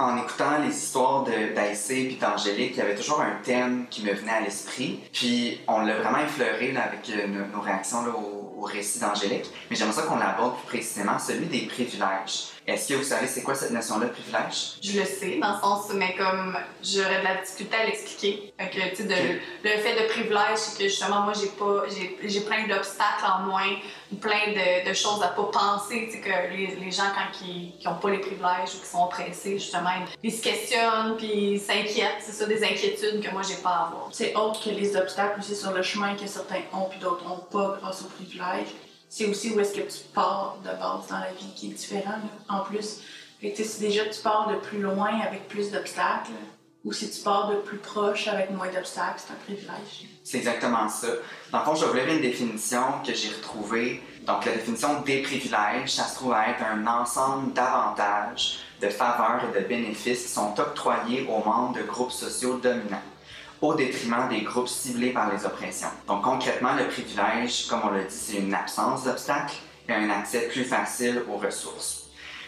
En écoutant les histoires d'Aïssé puis d'Angélique, il y avait toujours un thème qui me venait à l'esprit. Puis on l'a vraiment effleuré avec euh, nos, nos réactions là, au, au récit d'Angélique. Mais j'aimerais ça qu'on l'aborde plus précisément, celui des privilèges. Est-ce que vous savez c'est quoi cette notion-là de privilège?
Je le sais, dans le sens, mais comme j'aurais de la difficulté à l'expliquer. Fait que, tu sais, le fait de privilège, c'est que justement, moi, j'ai pas, j'ai, j'ai plein d'obstacles en moins, plein de, de choses à pas penser, tu sais, que les, les gens, quand ils, qui ont pas les privilèges ou qui sont oppressés, justement, ils se questionnent, puis ils s'inquiètent. C'est ça, des inquiétudes que moi, j'ai pas à avoir.
C'est autre que les obstacles aussi sur le chemin que certains ont puis d'autres n'ont pas grâce au privilège. C'est aussi où est-ce que tu pars de base dans la vie qui est différent. En plus, Fait que, si déjà tu pars de plus loin avec plus d'obstacles, ou si tu pars de plus proche avec moins d'obstacles, c'est un privilège.
C'est exactement ça. Dans le fond, je vais vous une définition que j'ai retrouvée. Donc, la définition des privilèges, ça se trouve à être un ensemble d'avantages, de faveurs et de bénéfices qui sont octroyés aux membres de groupes sociaux dominants au détriment des groupes ciblés par les oppressions. Donc concrètement, le privilège, comme on l'a dit, c'est une absence d'obstacles et un accès plus facile aux ressources.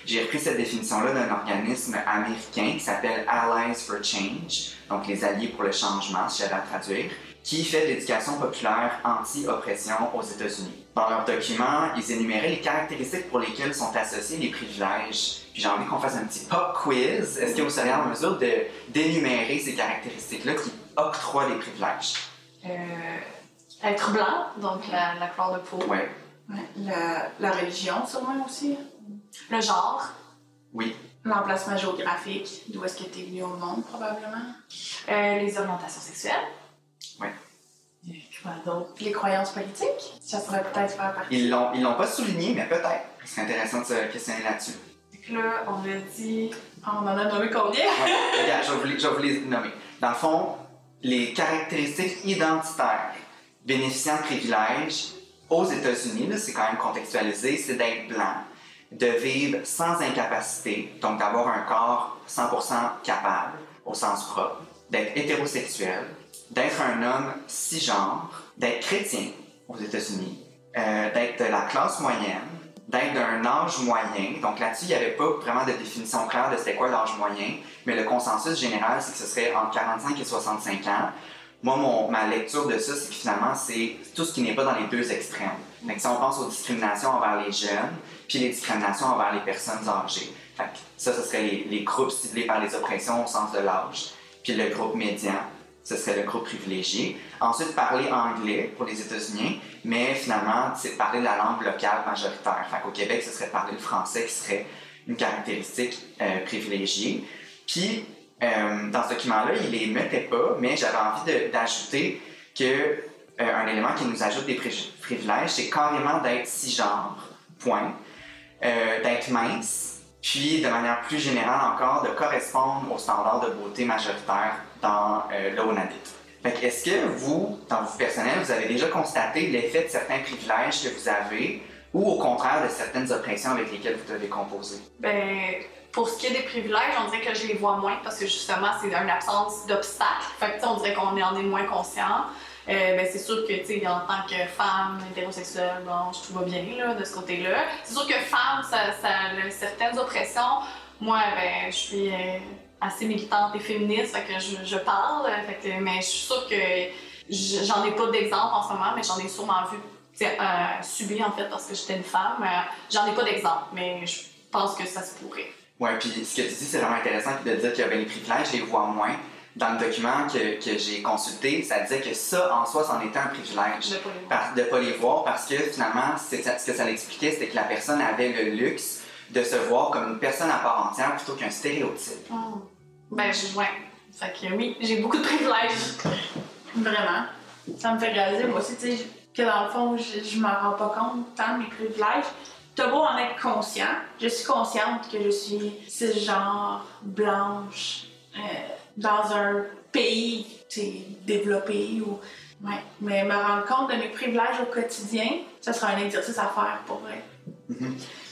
J'ai repris cette définition-là d'un organisme américain qui s'appelle Allies for Change, donc les Alliés pour le changement, si j'avais à traduire, qui fait de l'éducation populaire anti-oppression aux États-Unis. Dans leur document, ils énuméraient les caractéristiques pour lesquelles sont associés les privilèges. Puis j'ai envie qu'on fasse un petit pop quiz. Est-ce que vous seriez en mesure d'énumérer ces caractéristiques-là qui octroient les privilèges?
Euh, être blanc, donc la, la couleur de peau.
Ouais.
La, la religion, sûrement aussi.
Le genre.
oui.
L'emplacement géographique, d'où est-ce que tu es venu au monde, probablement.
Euh, les orientations sexuelles.
Quoi d'autre? Les croyances politiques, ça pourrait peut-être faire partie.
Ils l'ont, ils l'ont pas souligné, mais peut-être. C'est intéressant de se questionner là-dessus.
Que là, on a dit.
On en a nommé combien?
Ouais, regarde, je vais, vous les, je vais vous les nommer. Dans le fond, les caractéristiques identitaires. Bénéficiant de privilèges aux États-Unis, c'est quand même contextualisé, c'est d'être blanc, de vivre sans incapacité, donc d'avoir un corps 100% capable au sens propre, d'être hétérosexuel, d'être un homme cisgenre, d'être chrétien aux États-Unis, euh, d'être de la classe moyenne, d'être d'un âge moyen. Donc là-dessus, il n'y avait pas vraiment de définition claire de c'était quoi l'âge moyen, mais le consensus général, c'est que ce serait entre 45 et 65 ans. Moi, mon, ma lecture de ça, c'est que finalement, c'est tout ce qui n'est pas dans les deux extrêmes. Donc, si on pense aux discriminations envers les jeunes, puis les discriminations envers les personnes âgées. Ça, ce serait les groupes ciblés par les oppressions au sens de l'âge. Puis le groupe médian, ce serait le groupe privilégié. Ensuite, parler anglais pour les États-Unis, mais finalement, c'est parler la langue locale majoritaire. Fait qu'au Québec, ce serait parler le français qui serait une caractéristique euh, privilégiée. Puis, euh, dans ce document-là, il les mettait pas, mais j'avais envie d'ajouter que euh, un élément qui nous ajoute des pri- privilèges, c'est carrément d'être cisgenre, point, d'être mince, puis de manière plus générale encore, de correspondre aux standards de beauté majoritaires dans euh, là où on habite. Est-ce que vous, dans votre personnel, vous avez déjà constaté l'effet de certains privilèges que vous avez ou au contraire de certaines oppressions avec lesquelles vous devez composer?
Ben, pour ce qui est des privilèges, on dirait que je les vois moins parce que justement, c'est une absence d'obstacles. Fait que, on dirait qu'on en est moins conscient. Euh, c'est sûr que, tu en tant que femme hétérosexuelle, blanche, tout va bien, là, de ce côté-là. C'est sûr que femme, ça, a certaines oppressions. Moi, ben, je suis euh, assez militante et féministe, fait que je, je parle, fait mais je suis sûre que j'en ai pas d'exemple en ce moment, mais j'en ai sûrement vu, euh, subi, en fait, parce que j'étais une femme. Euh, j'en ai pas d'exemple, mais je pense que ça se pourrait.
Ouais, puis ce que tu dis, c'est vraiment intéressant de dire que ben, les privilèges, je les vois moins. Dans le document que, que j'ai consulté, ça disait que ça, en soi, c'en était un privilège.
Pas
de ne pas les voir parce que finalement, ça- ce que ça l'expliquait, c'était que la personne avait le luxe de se voir comme une personne à part entière plutôt qu'un stéréotype.
Hmm. Ben, je, ouais. Fait que oui, j'ai beaucoup de privilèges.
Vraiment. Ça me fait réaliser, moi aussi, tu sais, que dans le fond, je, je m'en rends pas compte tant de mes privilèges. T'as beau en être conscient, je suis consciente que je suis cisgenre, blanche, euh, dans un pays, développé ou... Ouais. Mais me rendre compte de mes privilèges au quotidien, ça sera un exercice à faire pour vrai.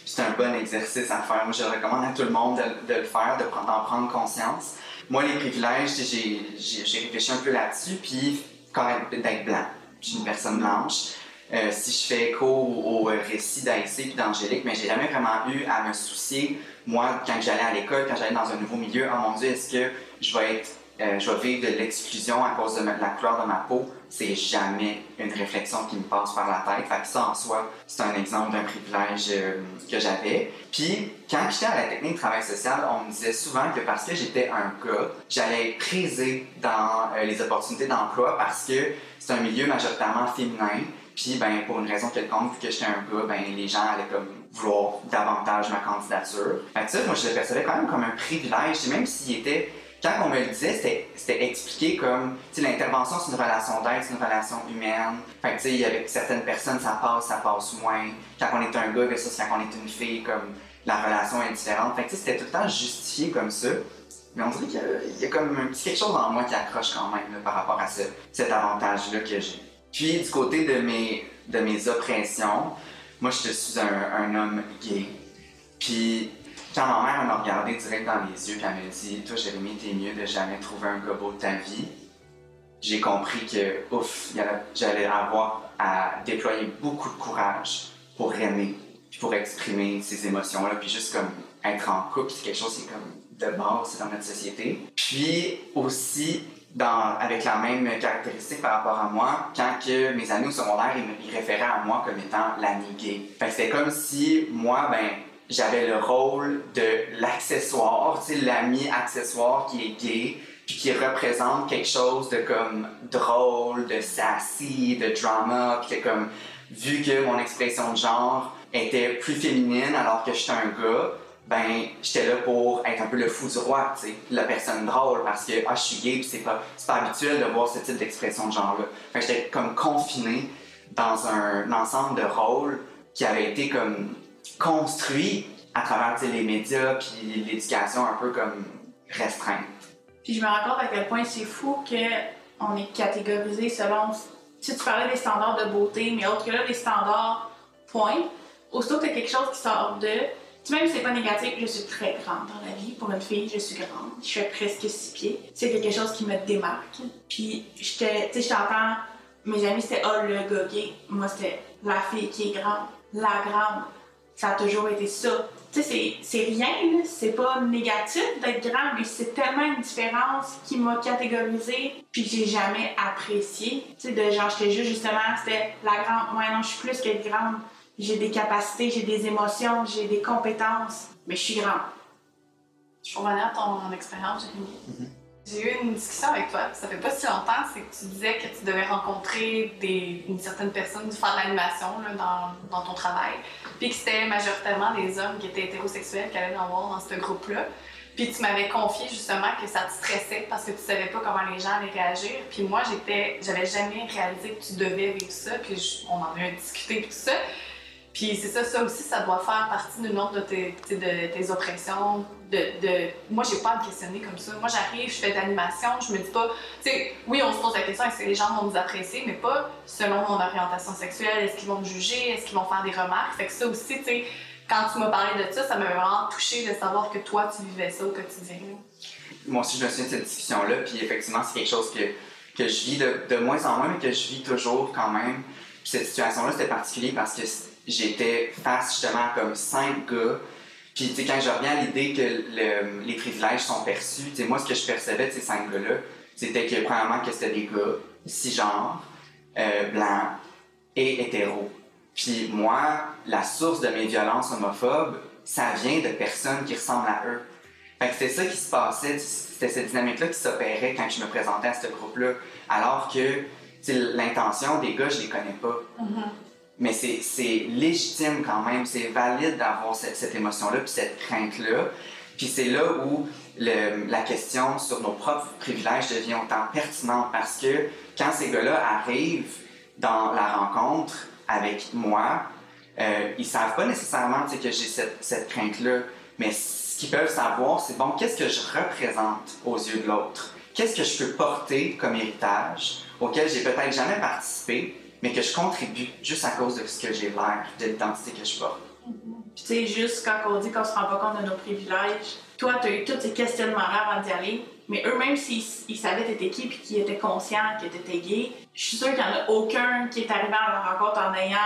C'est un bon exercice à faire. Moi, je recommande à tout le monde de, le faire, d'en prendre conscience. Moi, les privilèges, j'ai réfléchi un peu là-dessus, puis quand d'être blanc. Je suis une personne blanche. Euh, si je fais écho au, au récit d'Aïssé puis d'Angélique, mais j'ai jamais vraiment eu à me soucier, moi, quand j'allais à l'école, quand j'allais dans un nouveau milieu, oh mon Dieu, est-ce que je vais être, euh, je vais vivre de l'exclusion à cause de la couleur de ma peau? C'est jamais une réflexion qui me passe par la tête. Fait que ça, en soi, c'est un exemple d'un privilège euh, que j'avais. Puis, quand j'étais à la technique de travail social, on me disait souvent que parce que j'étais un gars, j'allais être prisé dans euh, les opportunités d'emploi parce que c'est un milieu majoritairement féminin. Puis, ben, pour une raison quelconque, vu que j'étais un gars, ben, les gens allaient comme vouloir davantage ma candidature. Fait que ça, moi, je le percevais quand même comme un privilège, même s'il était quand on me le disait, c'était- expliqué comme, l'intervention, c'est une relation d'aide, c'est une relation humaine. Fait que, tu sais, avec certaines personnes, ça passe, ça passe moins. Quand on est un gars versus quand on est une fille, comme, la relation est différente. Fait que tu sais, c'était tout le temps justifié comme ça. Mais on dirait qu'il y y, a comme un petit quelque chose en moi qui accroche quand même par rapport à ce- cet avantage-là que j'ai. Puis du côté de mes, de mes oppressions, moi je suis un homme gay. Puis quand ma mère m'a regardé direct dans les yeux et elle m'a dit Toi Jérémy, t'es mieux de jamais trouver un gobot de ta vie, j'ai compris que ouf, j'allais avoir à déployer beaucoup de courage pour aimer, puis pour exprimer ces émotions-là, puis juste comme être en couple, c'est quelque chose qui est comme de base dans notre société. Puis aussi, avec la même caractéristique par rapport à moi, quand que mes amis au secondaire, ils, référaient à moi comme étant l'ami gay. Fait que c'était comme si moi, ben, j'avais le rôle de l'accessoire, tu l'ami accessoire qui est gay, puis qui représente quelque chose de comme drôle, de sassy, de drama, puis que comme, vu que mon expression de genre était plus féminine alors que j'étais un gars, ben j'étais là pour être un peu le fou du roi, tu sais, la personne drôle parce que ah je suis gay puis c'est pas pas habituel de voir ce type d'expression de genre là. Fait j'étais comme confiné dans un ensemble de rôles qui avait été comme construit à travers tu les médias puis l'éducation un peu comme restreinte.
Puis je me rends compte à quel point c'est fou qu'on est catégorisé selon. Si tu parlais des standards de beauté, mais autre que là, les standards, point. Aussitôt que t'as quelque chose qui sort de. Tu sais, même si c'est pas négatif, je suis très grande dans la vie. Pour une fille, je suis grande. Je fais presque six pieds. C'est quelque chose qui me démarque. Puis, j'étais, tu sais, je t'entends, mes amis, c'était oh le gars. Moi, c'était la fille qui est grande. La grande. Ça a toujours été ça. Tu sais, c'est- rien, c'est pas négatif d'être grande, mais c'est tellement une différence qui m'a catégorisée, puis que j'ai jamais apprécié. Tu sais, de genre, j'étais juste justement, c'était la grande. Ouais, non, je suis plus qu'être grande. J'ai des capacités, j'ai des émotions, j'ai des compétences, mais je suis grande.
Revenir à ton expérience, Jérémy, j'ai eu une discussion avec toi, ça fait pas si longtemps, c'est que tu disais que tu devais rencontrer des, une certaine personne, faire de l'animation dans, dans ton travail, puis que c'était majoritairement des hommes qui étaient hétérosexuels qui allaient en voir dans ce groupe-là. Puis tu m'avais confié justement que ça te stressait parce que tu savais pas comment les gens allaient réagir. Puis moi, j'avais jamais réalisé que tu devais vivre ça, puis on en a discuté puis tout ça. Puis c'est ça, ça aussi, ça doit faire partie d'une autre de tes, de tes oppressions. De, de... Moi, j'ai pas à me questionner comme ça. Moi, j'arrive, je fais de l'animation, je me dis pas, tu sais, oui, on se pose la question est-ce que les gens vont nous apprécier, mais pas selon mon orientation sexuelle. Est-ce qu'ils vont me juger Est-ce qu'ils vont faire des remarques? Fait que ça aussi, tu sais, quand tu m'as parlé de ça, ça m'a vraiment touché de savoir que toi, tu vivais ça au quotidien.
moi aussi, je me souviens de cette discussion-là, puis effectivement, c'est quelque chose que, que je vis de, de moins en moins, mais que je vis toujours quand même. Puis cette situation-là, c'était particulier parce que j'étais face justement à comme cinq gars. Puis, tu sais, quand je reviens à l'idée que le- les privilèges sont perçus, tu sais, moi, ce que je percevais de ces cinq gars-là, c'était que, premièrement, que c'était des gars cisgenres, euh, blancs et hétéros. Puis moi, la source de mes violences homophobes, ça vient de personnes qui ressemblent à eux. Fait que c'était ça qui se passait, c'était cette dynamique-là qui s'opérait quand je me présentais à ce groupe-là. Alors que l'intention des gars, je les connais pas. Mais c'est légitime quand même, c'est valide d'avoir cette, émotion-là, puis cette crainte-là. Puis c'est là où la question sur nos propres privilèges devient autant pertinente parce que quand ces gars-là arrivent dans la rencontre avec moi, euh, ils savent pas nécessairement que j'ai cette, cette crainte-là, mais ce qu'ils peuvent savoir, c'est bon, qu'est-ce que je représente aux yeux de l'autre? Qu'est-ce que je peux porter comme héritage auquel j'ai peut-être jamais participé, mais que je contribue juste à cause de ce que j'ai l'air, de l'identité que je porte.
Puis tu sais, juste quand on dit qu'on se rend pas compte de nos privilèges, toi, tu as eu tous ces questionnements-là avant d'y aller, mais eux-mêmes, s'ils ils savaient t'étais qui puis qu'ils étaient conscients que t'étais gay, je suis sûre qu'il n'y en a aucun qui est arrivé à la rencontre en ayant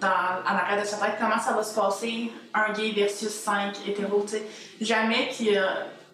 dans, en arrière de sa tête comment ça va se passer, un gay versus cinq hétéros, tu sais. Jamais que euh,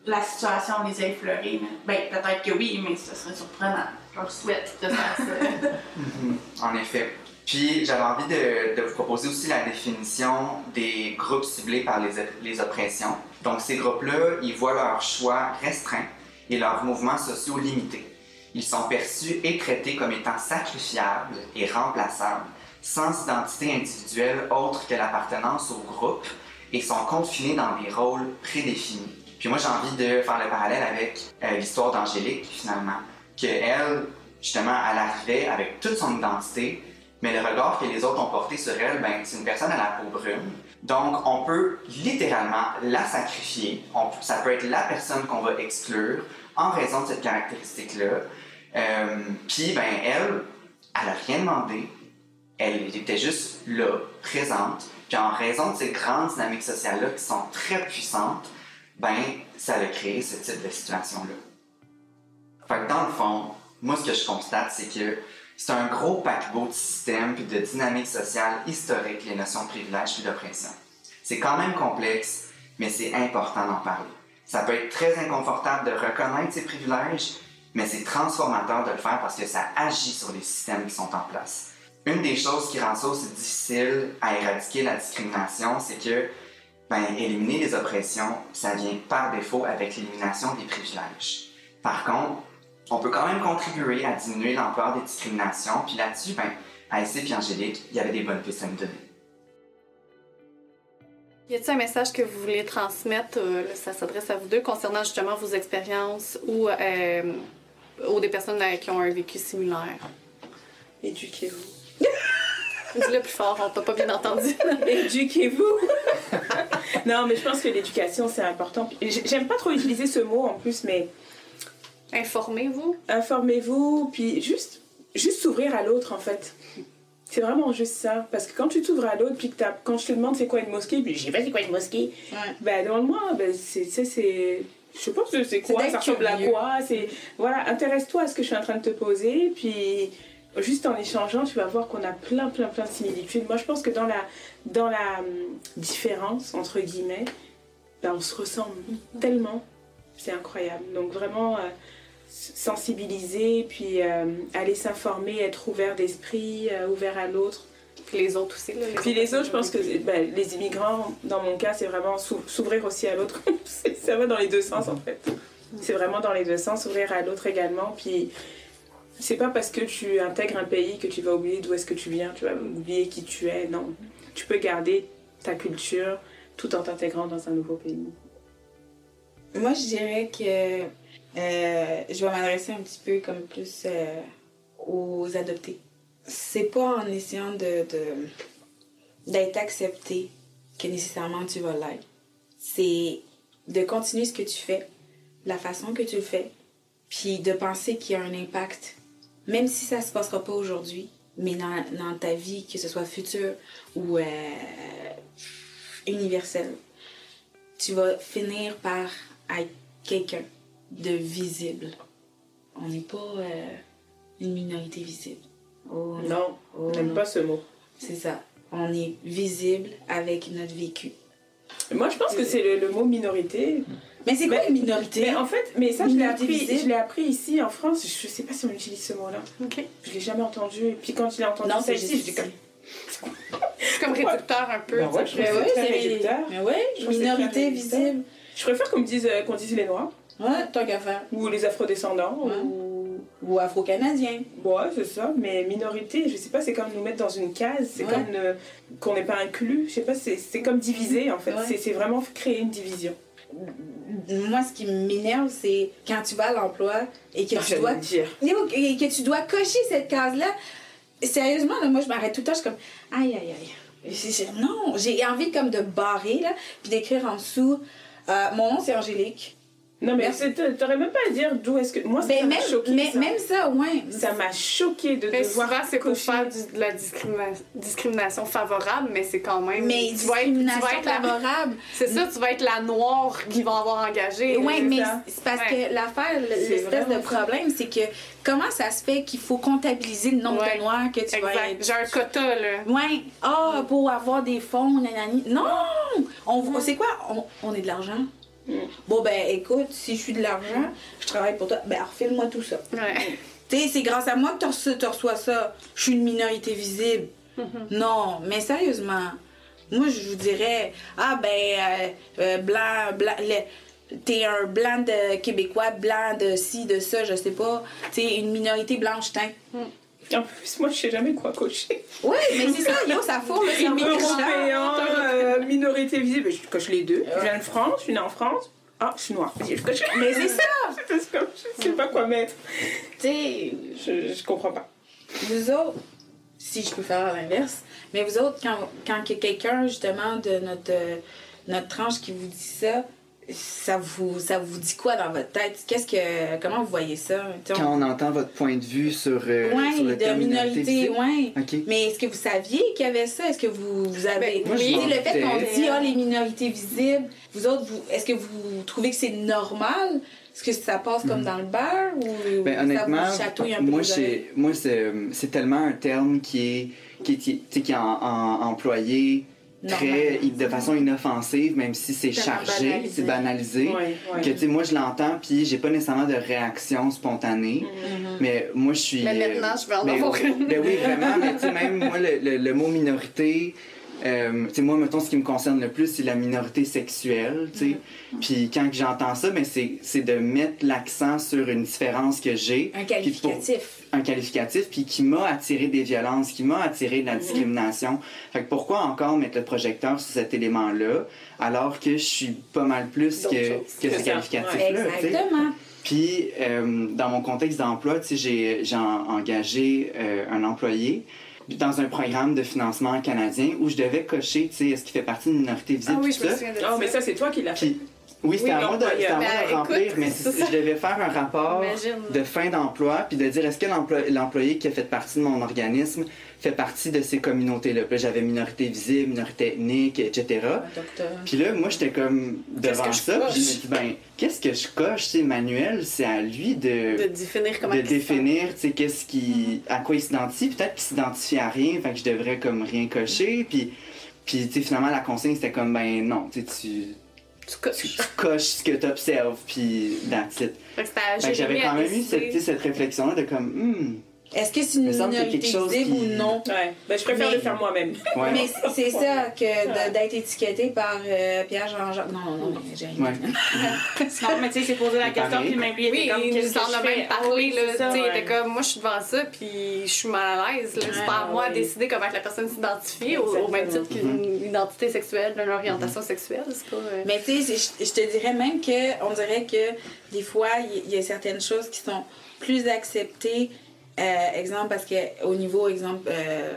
la situation les a effleurés. Ben, peut-être que oui, mais ce serait surprenant. Souhaite de faire ça.
En effet. Puis j'avais envie de, de vous proposer aussi la définition des groupes ciblés par les, les oppressions. Donc ces groupes-là, ils voient leur choix restreint et leurs mouvements sociaux limités. Ils sont perçus et traités comme étant sacrifiables et remplaçables, sans identité individuelle autre que l'appartenance au groupe et sont confinés dans des rôles prédéfinis. Puis moi j'ai envie de faire le parallèle avec euh, l'histoire d'Angélique finalement, que elle, justement, elle arrivait avec toute son identité, mais le regard que les autres ont porté sur elle, ben, c'est une personne à la peau brune, Donc, on peut littéralement la sacrifier. Ça peut être la personne qu'on va exclure en raison de cette caractéristique-là. Euh, Puis, ben, elle, elle a rien demandé. Elle était juste là, présente. Puis, en raison de ces grandes dynamiques sociales-là qui sont très puissantes, ben, ça a créé ce type de situation-là. Dans le fond, moi, ce que je constate, c'est que c'est un gros paquebot de systèmes puis de dynamiques sociales historiques, les notions de privilège puis d'oppression. C'est quand même complexe, mais c'est important d'en parler. Ça peut être très inconfortable de reconnaître ces privilèges, mais c'est transformateur de le faire parce que ça agit sur les systèmes qui sont en place. Une des choses qui rend ça aussi difficile à éradiquer la discrimination, c'est que ben, éliminer les oppressions, ça vient par défaut avec l'élimination des privilèges. Par contre, on peut quand même contribuer à diminuer l'ampleur des discriminations, puis là-dessus, ben, à et Angélique, il y avait des bonnes pistes à nous donner.
Y a-t-il un message que vous voulez transmettre, euh, ça s'adresse à vous deux, concernant justement vos expériences ou euh, aux des personnes euh, qui ont un vécu similaire?
Éduquez-vous.
Dis-le plus fort, on t'a pas bien entendu.
Éduquez-vous. non, mais je pense que l'éducation, c'est important. J'aime pas trop utiliser ce mot en plus, mais
Informez-vous.
informez-vous, puis juste, juste s'ouvrir à l'autre en fait. C'est vraiment juste ça. Parce que quand tu t'ouvres à l'autre, puis que quand je te demande c'est quoi une mosquée, puis je sais pas c'est quoi une mosquée,
Ouais.
ben demande-moi, ben c'est, c'est, je sais pas c'est quoi, ça ressemble à quoi, c'est, voilà, intéresse-toi à ce que je suis en train de te poser, puis juste en échangeant, tu vas voir qu'on a plein, plein, plein de similitudes. Moi, je pense que dans la, dans la hum, différence, entre guillemets, ben, on se ressemble tellement. C'est incroyable. Donc vraiment, euh, sensibiliser, puis euh, aller s'informer, être ouvert d'esprit, euh, ouvert à l'autre.
Puis les autres aussi. Là,
Puis les autres, je pense que ben, les immigrants, dans mon cas, c'est vraiment s'ou- s'ouvrir aussi à l'autre. C'est- ça va dans les deux sens, en fait. C'est vraiment dans les deux sens, s'ouvrir à l'autre également. Puis c'est pas parce que tu intègres un pays que tu vas oublier d'où est-ce que tu viens, tu vas oublier qui tu es. Non. Tu peux garder ta culture tout en t'intégrant dans un nouveau pays.
Moi, je dirais que euh, je vais m'adresser un petit peu comme plus euh, aux adoptés. C'est pas en essayant de, d'être accepté que nécessairement tu vas l'être. C'est de continuer ce que tu fais, la façon que tu le fais, puis de penser qu'il y a un impact, même si ça se passera pas aujourd'hui, mais dans, dans ta vie, que ce soit future ou euh, universelle tu vas finir par être quelqu'un de visible. On n'est pas euh, une minorité visible. Oh,
Non,
Oh,
j'aime
non.
pas ce mot.
C'est ça. On est visible avec notre vécu.
Moi, je pense que c'est le, le mot minorité.
Mais c'est quoi
Mais-
une minorité?
Mais en fait, mais ça, je l'ai
Minorité
appris, je l'ai appris ici en France. Je sais pas si on utilise ce mot-là.
OK.
Je l'ai jamais entendu. Et puis quand je l'ai entendu
non,
ça
c'est
ici, je dis comme.
C'est comme réducteur un peu.
Ben ouais, je
Mais
très
c'est
réducteur.
Mais ouais,
c'est
minorité visible.
Je préfère qu'on me dise euh, qu'on dise les noirs
Ouais, tant qu'à faire.
ou les afrodescendants
Ouais.
ou
Ou afro-canadien.
ouais c'est ça mais minorité je sais pas c'est comme nous mettre dans une case c'est
Ouais.
comme ne- qu'on n'est pas inclus je sais pas c'est comme diviser en fait
Ouais.
c'est vraiment créer une division
Moi, ce qui m'énerve, c'est quand tu vas à l'emploi et que
Ah,
tu dois
le dire
Et que tu dois cocher cette case-là. Sérieusement, là, moi, je m'arrête tout le temps, je suis comme, aïe, aïe, aïe. Non, j'ai envie comme de barrer, là, puis d'écrire en dessous, euh, mon nom, c'est Angélique.
Non mais t'aurais même pas à dire d'où est-ce que moi ça
Ben,
m'a
même,
choqué
mais-
ça.
même ça, ouais.
ça m'a choqué de
Mais
devoir
c'est pour faire du- de la discrimina- discrimination favorable, mais c'est quand même.
Mais
tu vas être, tu vas
discrimination
être la,
favorable.
C'est ça, tu vas être la noire qu'ils vont avoir engagée.
Oui, mais c'est parce
Ouais.
que l'affaire, l'espèce de problème, c'est que comment ça se fait qu'il faut comptabiliser le nombre
Ouais.
de noirs que tu vas
Exact.
être?
J'ai un quota, là.
Ouais, ah, pour avoir des fonds, nanani. Non! On, C'est quoi? On, on est de l'argent?
Mm.
Bon, ben, écoute, si je suis de l'argent, je travaille pour toi, ben, refile-moi tout ça.
Ouais.
Tu sais, c'est grâce à moi que tu reçois, ça. Je suis une minorité visible. Non, mais sérieusement, moi, je vous dirais, ah, ben, euh, euh, blanc, blanc, T'es un blanc de Québécois, blanc de ci, de ça, je sais pas. T'es une minorité blanche teint.
En plus moi je sais jamais quoi cocher.
Oui, mais c'est ça, yo, ça fourre le cerveau.
européen euh, minorité visible. Je coche les deux. Je viens de France je suis née en France. Ah je suis noire. Vas-y, je coche.
Mais c'est ça!
Je sais pas quoi mettre.
Tu sais,
je, je comprends pas.
Nous autres, si je peux faire l'inverse. Mais vous autres, quand, quand il y a quelqu'un, justement, de notre, euh, notre tranche qui vous dit ça, ça vous, ça vous dit quoi dans votre tête? Qu'est-ce que, comment vous voyez ça?
Quand on entend votre point de vue sur, euh,
Ouais,
sur
de minorité.
OK.
Mais est-ce que vous saviez qu'il y avait ça? Est-ce que vous, vous avez.
Ben, moi,
le fait qu'on dit, ah, les minorités visibles, vous autres, vous, est-ce que vous trouvez que c'est normal? Est-ce que ça passe comme dans le beurre? Ou
Ben,
ça
honnêtement,
vous chatouille un peu
moi, moi c'est, euh, c'est tellement un terme qui est, qui est, qui est- tu sais, qui est en- en- employé très, de façon inoffensive, même si c'est chargé, c'est banalisé. Que, tu sais, moi, je l'entends, puis j'ai pas nécessairement de réaction spontanée. Mais moi, je suis.
Mais
euh,
maintenant, je vais en avoir une.
Ben oui, vraiment. mais tu sais, même moi, le, le- le mot minorité, euh, tu sais, moi, mettons, ce qui me concerne le plus, c'est la minorité sexuelle, tu sais. Puis quand que j'entends ça, ben, c'est c'est de mettre l'accent sur une différence que j'ai.
Un qualificatif.
Un qualificatif, puis qui m'a attiré des violences, qui m'a attiré de la discrimination. Fait que pourquoi encore mettre le projecteur sur cet élément-là, alors que je suis pas mal plus que, que ce qualificatif-là.
Exactement.
Puis, euh, dans mon contexte d'emploi, tu sais, j'ai, j'ai en- engagé euh, un employé dans un programme de financement canadien où je devais cocher, tu sais, est-ce qu'il fait partie d'une minorité visible,
Ah oui, je me souviens de
Oh,
ça.
mais ça, c'est toi qui l'as fait.
Puis, oui, c'était
Oui,
à moi de, c'était à moi de
Ben,
remplir, mais je devais faire un rapport de fin d'emploi, puis de dire est-ce que l'emplo- l'employé qui a fait partie de mon organisme fait partie de ces communautés-là? Puis là, j'avais minorité visible, minorité ethnique, etc. Puis là, moi, j'étais comme devant ça, puis je me dis, ben, qu'est-ce que je coche? C'est Manuel, c'est à lui de,
De définir comment
de définir, tu sais, qu'est-ce qui, à quoi il s'identifie. Peut-être qu'il s'identifie à rien, fait que je devrais comme rien cocher. Puis, puis tu sais, finalement, la consigne, c'était comme, ben non, tu sais, tu,
Tu coches.
tu, tu coches ce que tu observes, puis that's it.
Fait que
j'avais quand même eu cette, cette réflexion-là de comme, hmm,
Est-ce que c'est une minorité
quelque chose
visible
qui-
ou non?
Ouais. Ben, je préfère
Mais-
le faire moi-même.
ouais.
Mais c'est ça que d'être étiqueté par euh, Pierre-Jean-Jacques. Non, non, mais j'ai rien.
Ouais.
Non, mais tu sais, c'est posé la question, puis même lui, il
Oui,
était comme,
il
qu'est-ce
nous en
que je
a
fais?
même
Ah
parlé,
oui,
là. Tu sais, il
ouais.
était comme, moi, je suis devant ça, puis je suis mal à l'aise, là. C'est pas à moi de décider comment que la personne s'identifie, au, au même titre qu'une identité sexuelle, d'une orientation sexuelle. C'est pas. euh,
Mais tu sais, je je te dirais même que on dirait que des fois, il y, y a certaines choses qui sont plus acceptées. Euh, exemple, parce que au niveau, exemple, euh,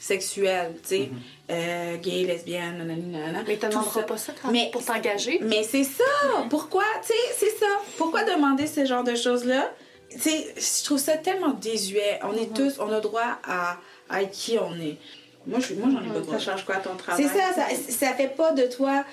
sexuel, tu sais, euh, gay, lesbienne, nanani, nanana.
Mais t'as
tout
demanderas pas ça quand-
Mais-
pour t'engager?
Mais c'est ça! Pourquoi? Tu sais, c'est ça. Pourquoi demander ce genre de choses-là? Tu sais, je trouve ça tellement désuet. On est tous, on a droit à, à être qui on est. Moi, je moi, j'en ai pas droit.
Ça change quoi ton travail?
C'est ça, ça, ça fait pas de toi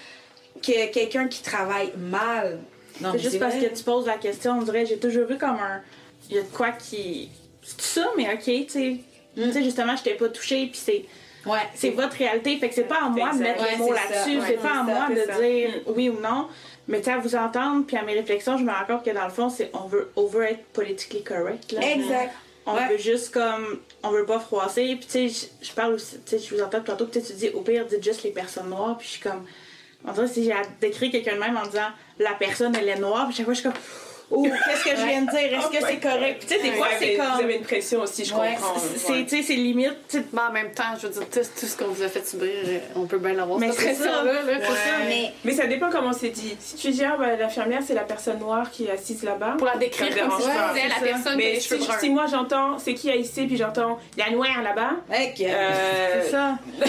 que quelqu'un qui travaille mal.
C'est juste parce
vrai.
que tu poses la question, on dirait, j'ai toujours vu comme un. Il y a de quoi qui. C'est ça, mais ok, tu sais. Tu sais, justement, je t'ai pas touché, puis c'est.
Ouais,
C'est votre réalité, fait que c'est pas à moi de mettre
Ouais,
les mots là-dessus,
Ouais,
c'est pas à moi de
ça.
dire oui ou non. Mais tu sais, à vous entendre, puis à mes réflexions, je me rends compte que dans le fond, c'est on veut over être politically correct. Là.
Exact.
On
Ouais.
veut juste comme. On veut pas froisser. Puis tu sais, je- parle aussi. Tu sais, je vous entends tantôt, peut-être tu dis au pire, dites juste les personnes noires. Puis je suis comme. On dirait si j'ai à décrire quelqu'un de même en disant la personne, elle est noire. Puis chaque fois, je suis comme. Oh, qu'est-ce que je viens de dire? Est-ce que c'est correct? Puis tu sais, des fois, c'est comme.
une pression aussi, je comprends.
C'est, tu sais, c'est limite. tu sais,
Mais en même temps, je veux dire, tout, tout ce qu'on vous a fait subir, euh, on peut bien l'avoir,
Mais
cette
c'est ça.
Mais
Mais ça dépend comment c'est dit. Si tu dis, ah, ben, l'infirmière, c'est la personne noire qui est assise là-bas.
Pour la décrire comme si la personne
Mais si,
cheveux bruns.
si moi j'entends, c'est qui a ici, puis j'entends la noire là-bas,
mec,
euh,
C'est ça.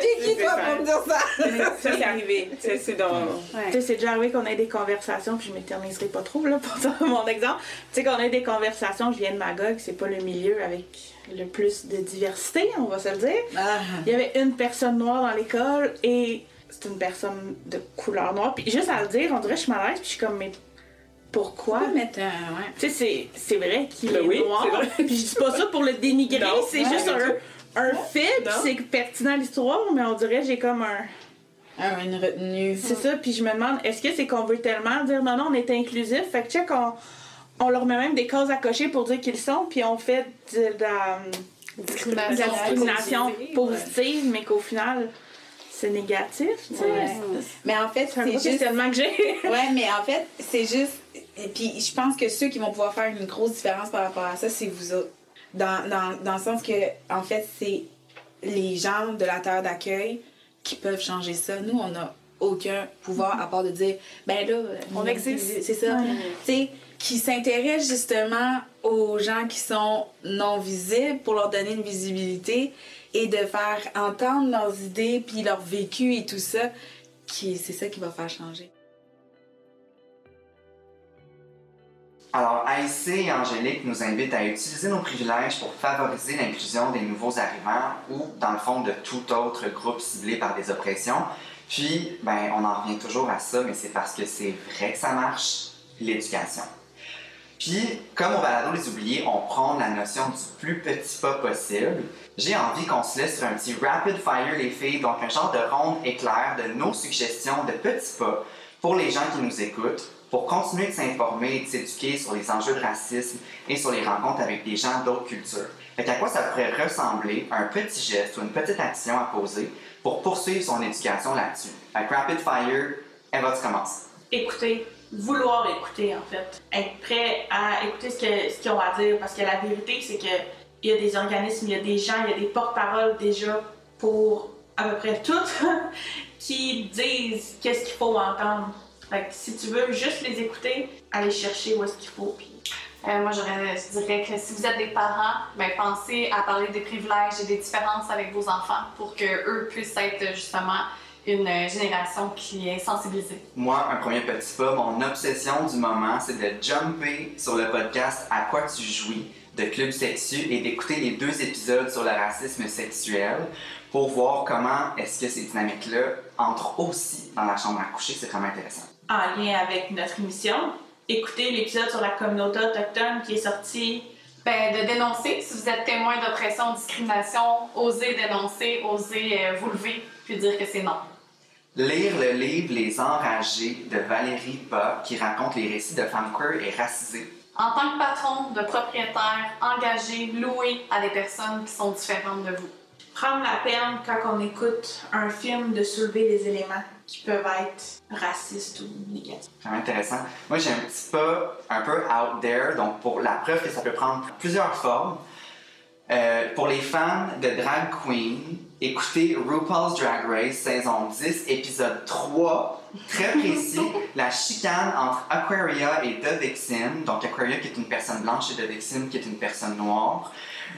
qui qui toi pour me dire ça?
C'est arrivé. C'est c'est dans.
Ouais.
Tu sais, c'est déjà arrivé qu'on ait des conversations, puis je m'éterniserai pas trop là, pour mon exemple. Tu sais, qu'on ait des conversations, je viens de Magog, c'est pas le milieu avec le plus de diversité, on va se le dire.
Ah.
Il y avait une personne noire dans l'école et c'est une personne de couleur noire. Puis juste à le dire, on dirait que je suis mal à l'aise, puis je suis comme, mais pourquoi?
Ouais.
Tu sais, c'est- c'est vrai qu'il
Ben
est
oui,
noir. Puis je dis pas ça pour le dénigrer, c'est
ouais,
juste un, un fait, c'est pertinent à l'histoire, mais on dirait que j'ai comme un.
Ah, une retenue.
C'est ça, puis je me demande, est-ce que c'est qu'on veut tellement dire non, non, on est inclusif? Fait que check, on, on leur met même des cases à cocher pour dire qu'ils sont, puis on fait de, la, de
Discrimination.
positive,
mais qu'au final, c'est négatif. tu sais.
Ouais. Mais en fait,
C'est
juste.
questionnement que j'ai.
Ouais, mais en fait, c'est juste. Et puis, je pense que ceux qui vont pouvoir faire une grosse différence par rapport à ça, c'est vous autres. Dans, dans, dans le sens que, en fait, c'est les gens de la terre d'accueil qui peuvent changer ça. Nous, on n'a aucun pouvoir à part de dire ben là
On existe.
c'est ça
Ouais.
tu sais qui s'intéressent justement aux gens qui sont non visibles pour leur donner une visibilité et de faire entendre leurs idées puis leur vécu et tout ça qui c'est ça qui va faire changer
Alors, AIC et Angélique nous invitent à utiliser nos privilèges pour favoriser l'inclusion des nouveaux arrivants ou, dans le fond, de tout autre groupe ciblé par des oppressions. Puis, ben, on en revient toujours à ça, mais c'est parce que c'est vrai que ça marche, l'éducation. Puis, comme au balado Les Oubliés, on prend la notion du plus petit pas possible, j'ai envie qu'on se laisse sur un petit rapid fire, les filles, donc un genre de ronde éclair de nos suggestions de petits pas pour les gens qui nous écoutent, pour continuer de s'informer et de s'éduquer sur les enjeux de racisme et sur les rencontres avec des gens d'autres cultures. Fait qu'à quoi ça pourrait ressembler un petit geste ou une petite action à poser pour poursuivre son éducation là-dessus? Avec Rapid Fire, Eva, tu commences.
écouter, vouloir écouter en fait, être prêt à écouter ce que- ce qu'ils ont à dire parce que la vérité c'est que il y a des organismes, il y a des gens, il y a des porte-paroles déjà pour à peu près tout qui disent qu'est-ce qu'il faut entendre. Fait que si tu veux juste les écouter, aller chercher où est-ce qu'il faut. Puis
Euh, moi, je dirais que si vous êtes des parents, ben, pensez à parler des privilèges et des différences avec vos enfants pour qu'eux puissent être justement une euh, génération qui est sensibilisée.
Moi, un premier petit pas, mon obsession du moment, c'est de jumper sur le podcast À quoi tu jouis de Club Sexu et d'écouter les deux épisodes sur le racisme sexuel pour voir comment est-ce que ces dynamiques-là entrent aussi dans la chambre à coucher. C'est vraiment intéressant.
En lien avec notre émission, écoutez l'épisode sur la communauté autochtone qui est sorti
Ben, de dénoncer, si vous êtes témoin d'oppression, discrimination, osez dénoncer, osez euh, vous lever puis dire que c'est non.
Lire le livre Les Enragés de Valérie Bas qui raconte les récits de femmes queer et racisées.
En tant que patron, de propriétaire, engagé, loué à des personnes qui sont différentes de vous.
Prendre la peine quand on écoute un film de soulever des éléments qui peuvent être racistes ou négatifs.
Vraiment intéressant. Moi, j'ai un petit pas un peu out there, donc pour la preuve que ça peut prendre plusieurs formes. Euh, pour les fans de drag queen, écoutez RuPaul's Drag Race saison 10, épisode 3, très précis, la chicane entre Aquaria et Dovexin. Donc Aquaria qui est une personne blanche et Dovexin qui est une personne noire.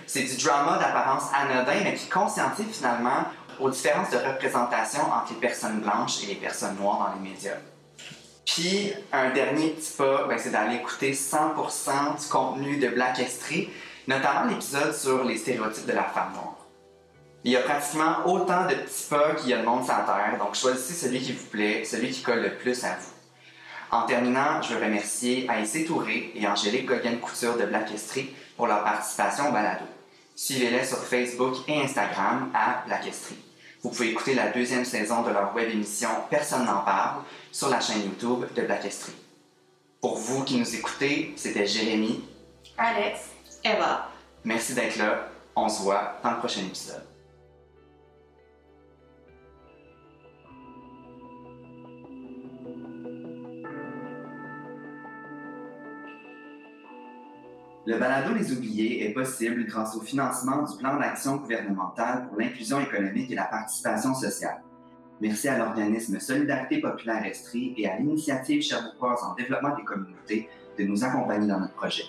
C'est du drama d'apparence anodin, mais qui conscientise finalement aux différences de représentation entre les personnes blanches et les personnes noires dans les médias. Puis, un dernier petit pas, ben, c'est d'aller écouter 100% du contenu de Black History, notamment l'épisode sur les stéréotypes de la femme noire. Il y a pratiquement autant de petits pas qu'il y a de monde sur Terre, donc choisissez celui qui vous plaît, celui qui colle le plus à vous. En terminant, je veux remercier Aïssé Touré et Angélique Gogan-Couture de Black History pour leur participation au balado. Suivez-les sur Facebook et Instagram à Black History. Vous pouvez écouter la deuxième saison de leur web émission Personne n'en parle sur la chaîne YouTube de Black History. Pour vous qui nous écoutez, c'était Jérémy.
Alex,
Eva,
Merci d'être là. On se voit dans le prochain épisode. Le balado Les Oubliés est possible grâce au financement du plan d'action gouvernemental pour l'inclusion économique et la participation sociale. Merci à l'organisme Solidarité Populaire Estrie et à l'initiative Cherbourgoise en développement des communautés de nous accompagner dans notre projet.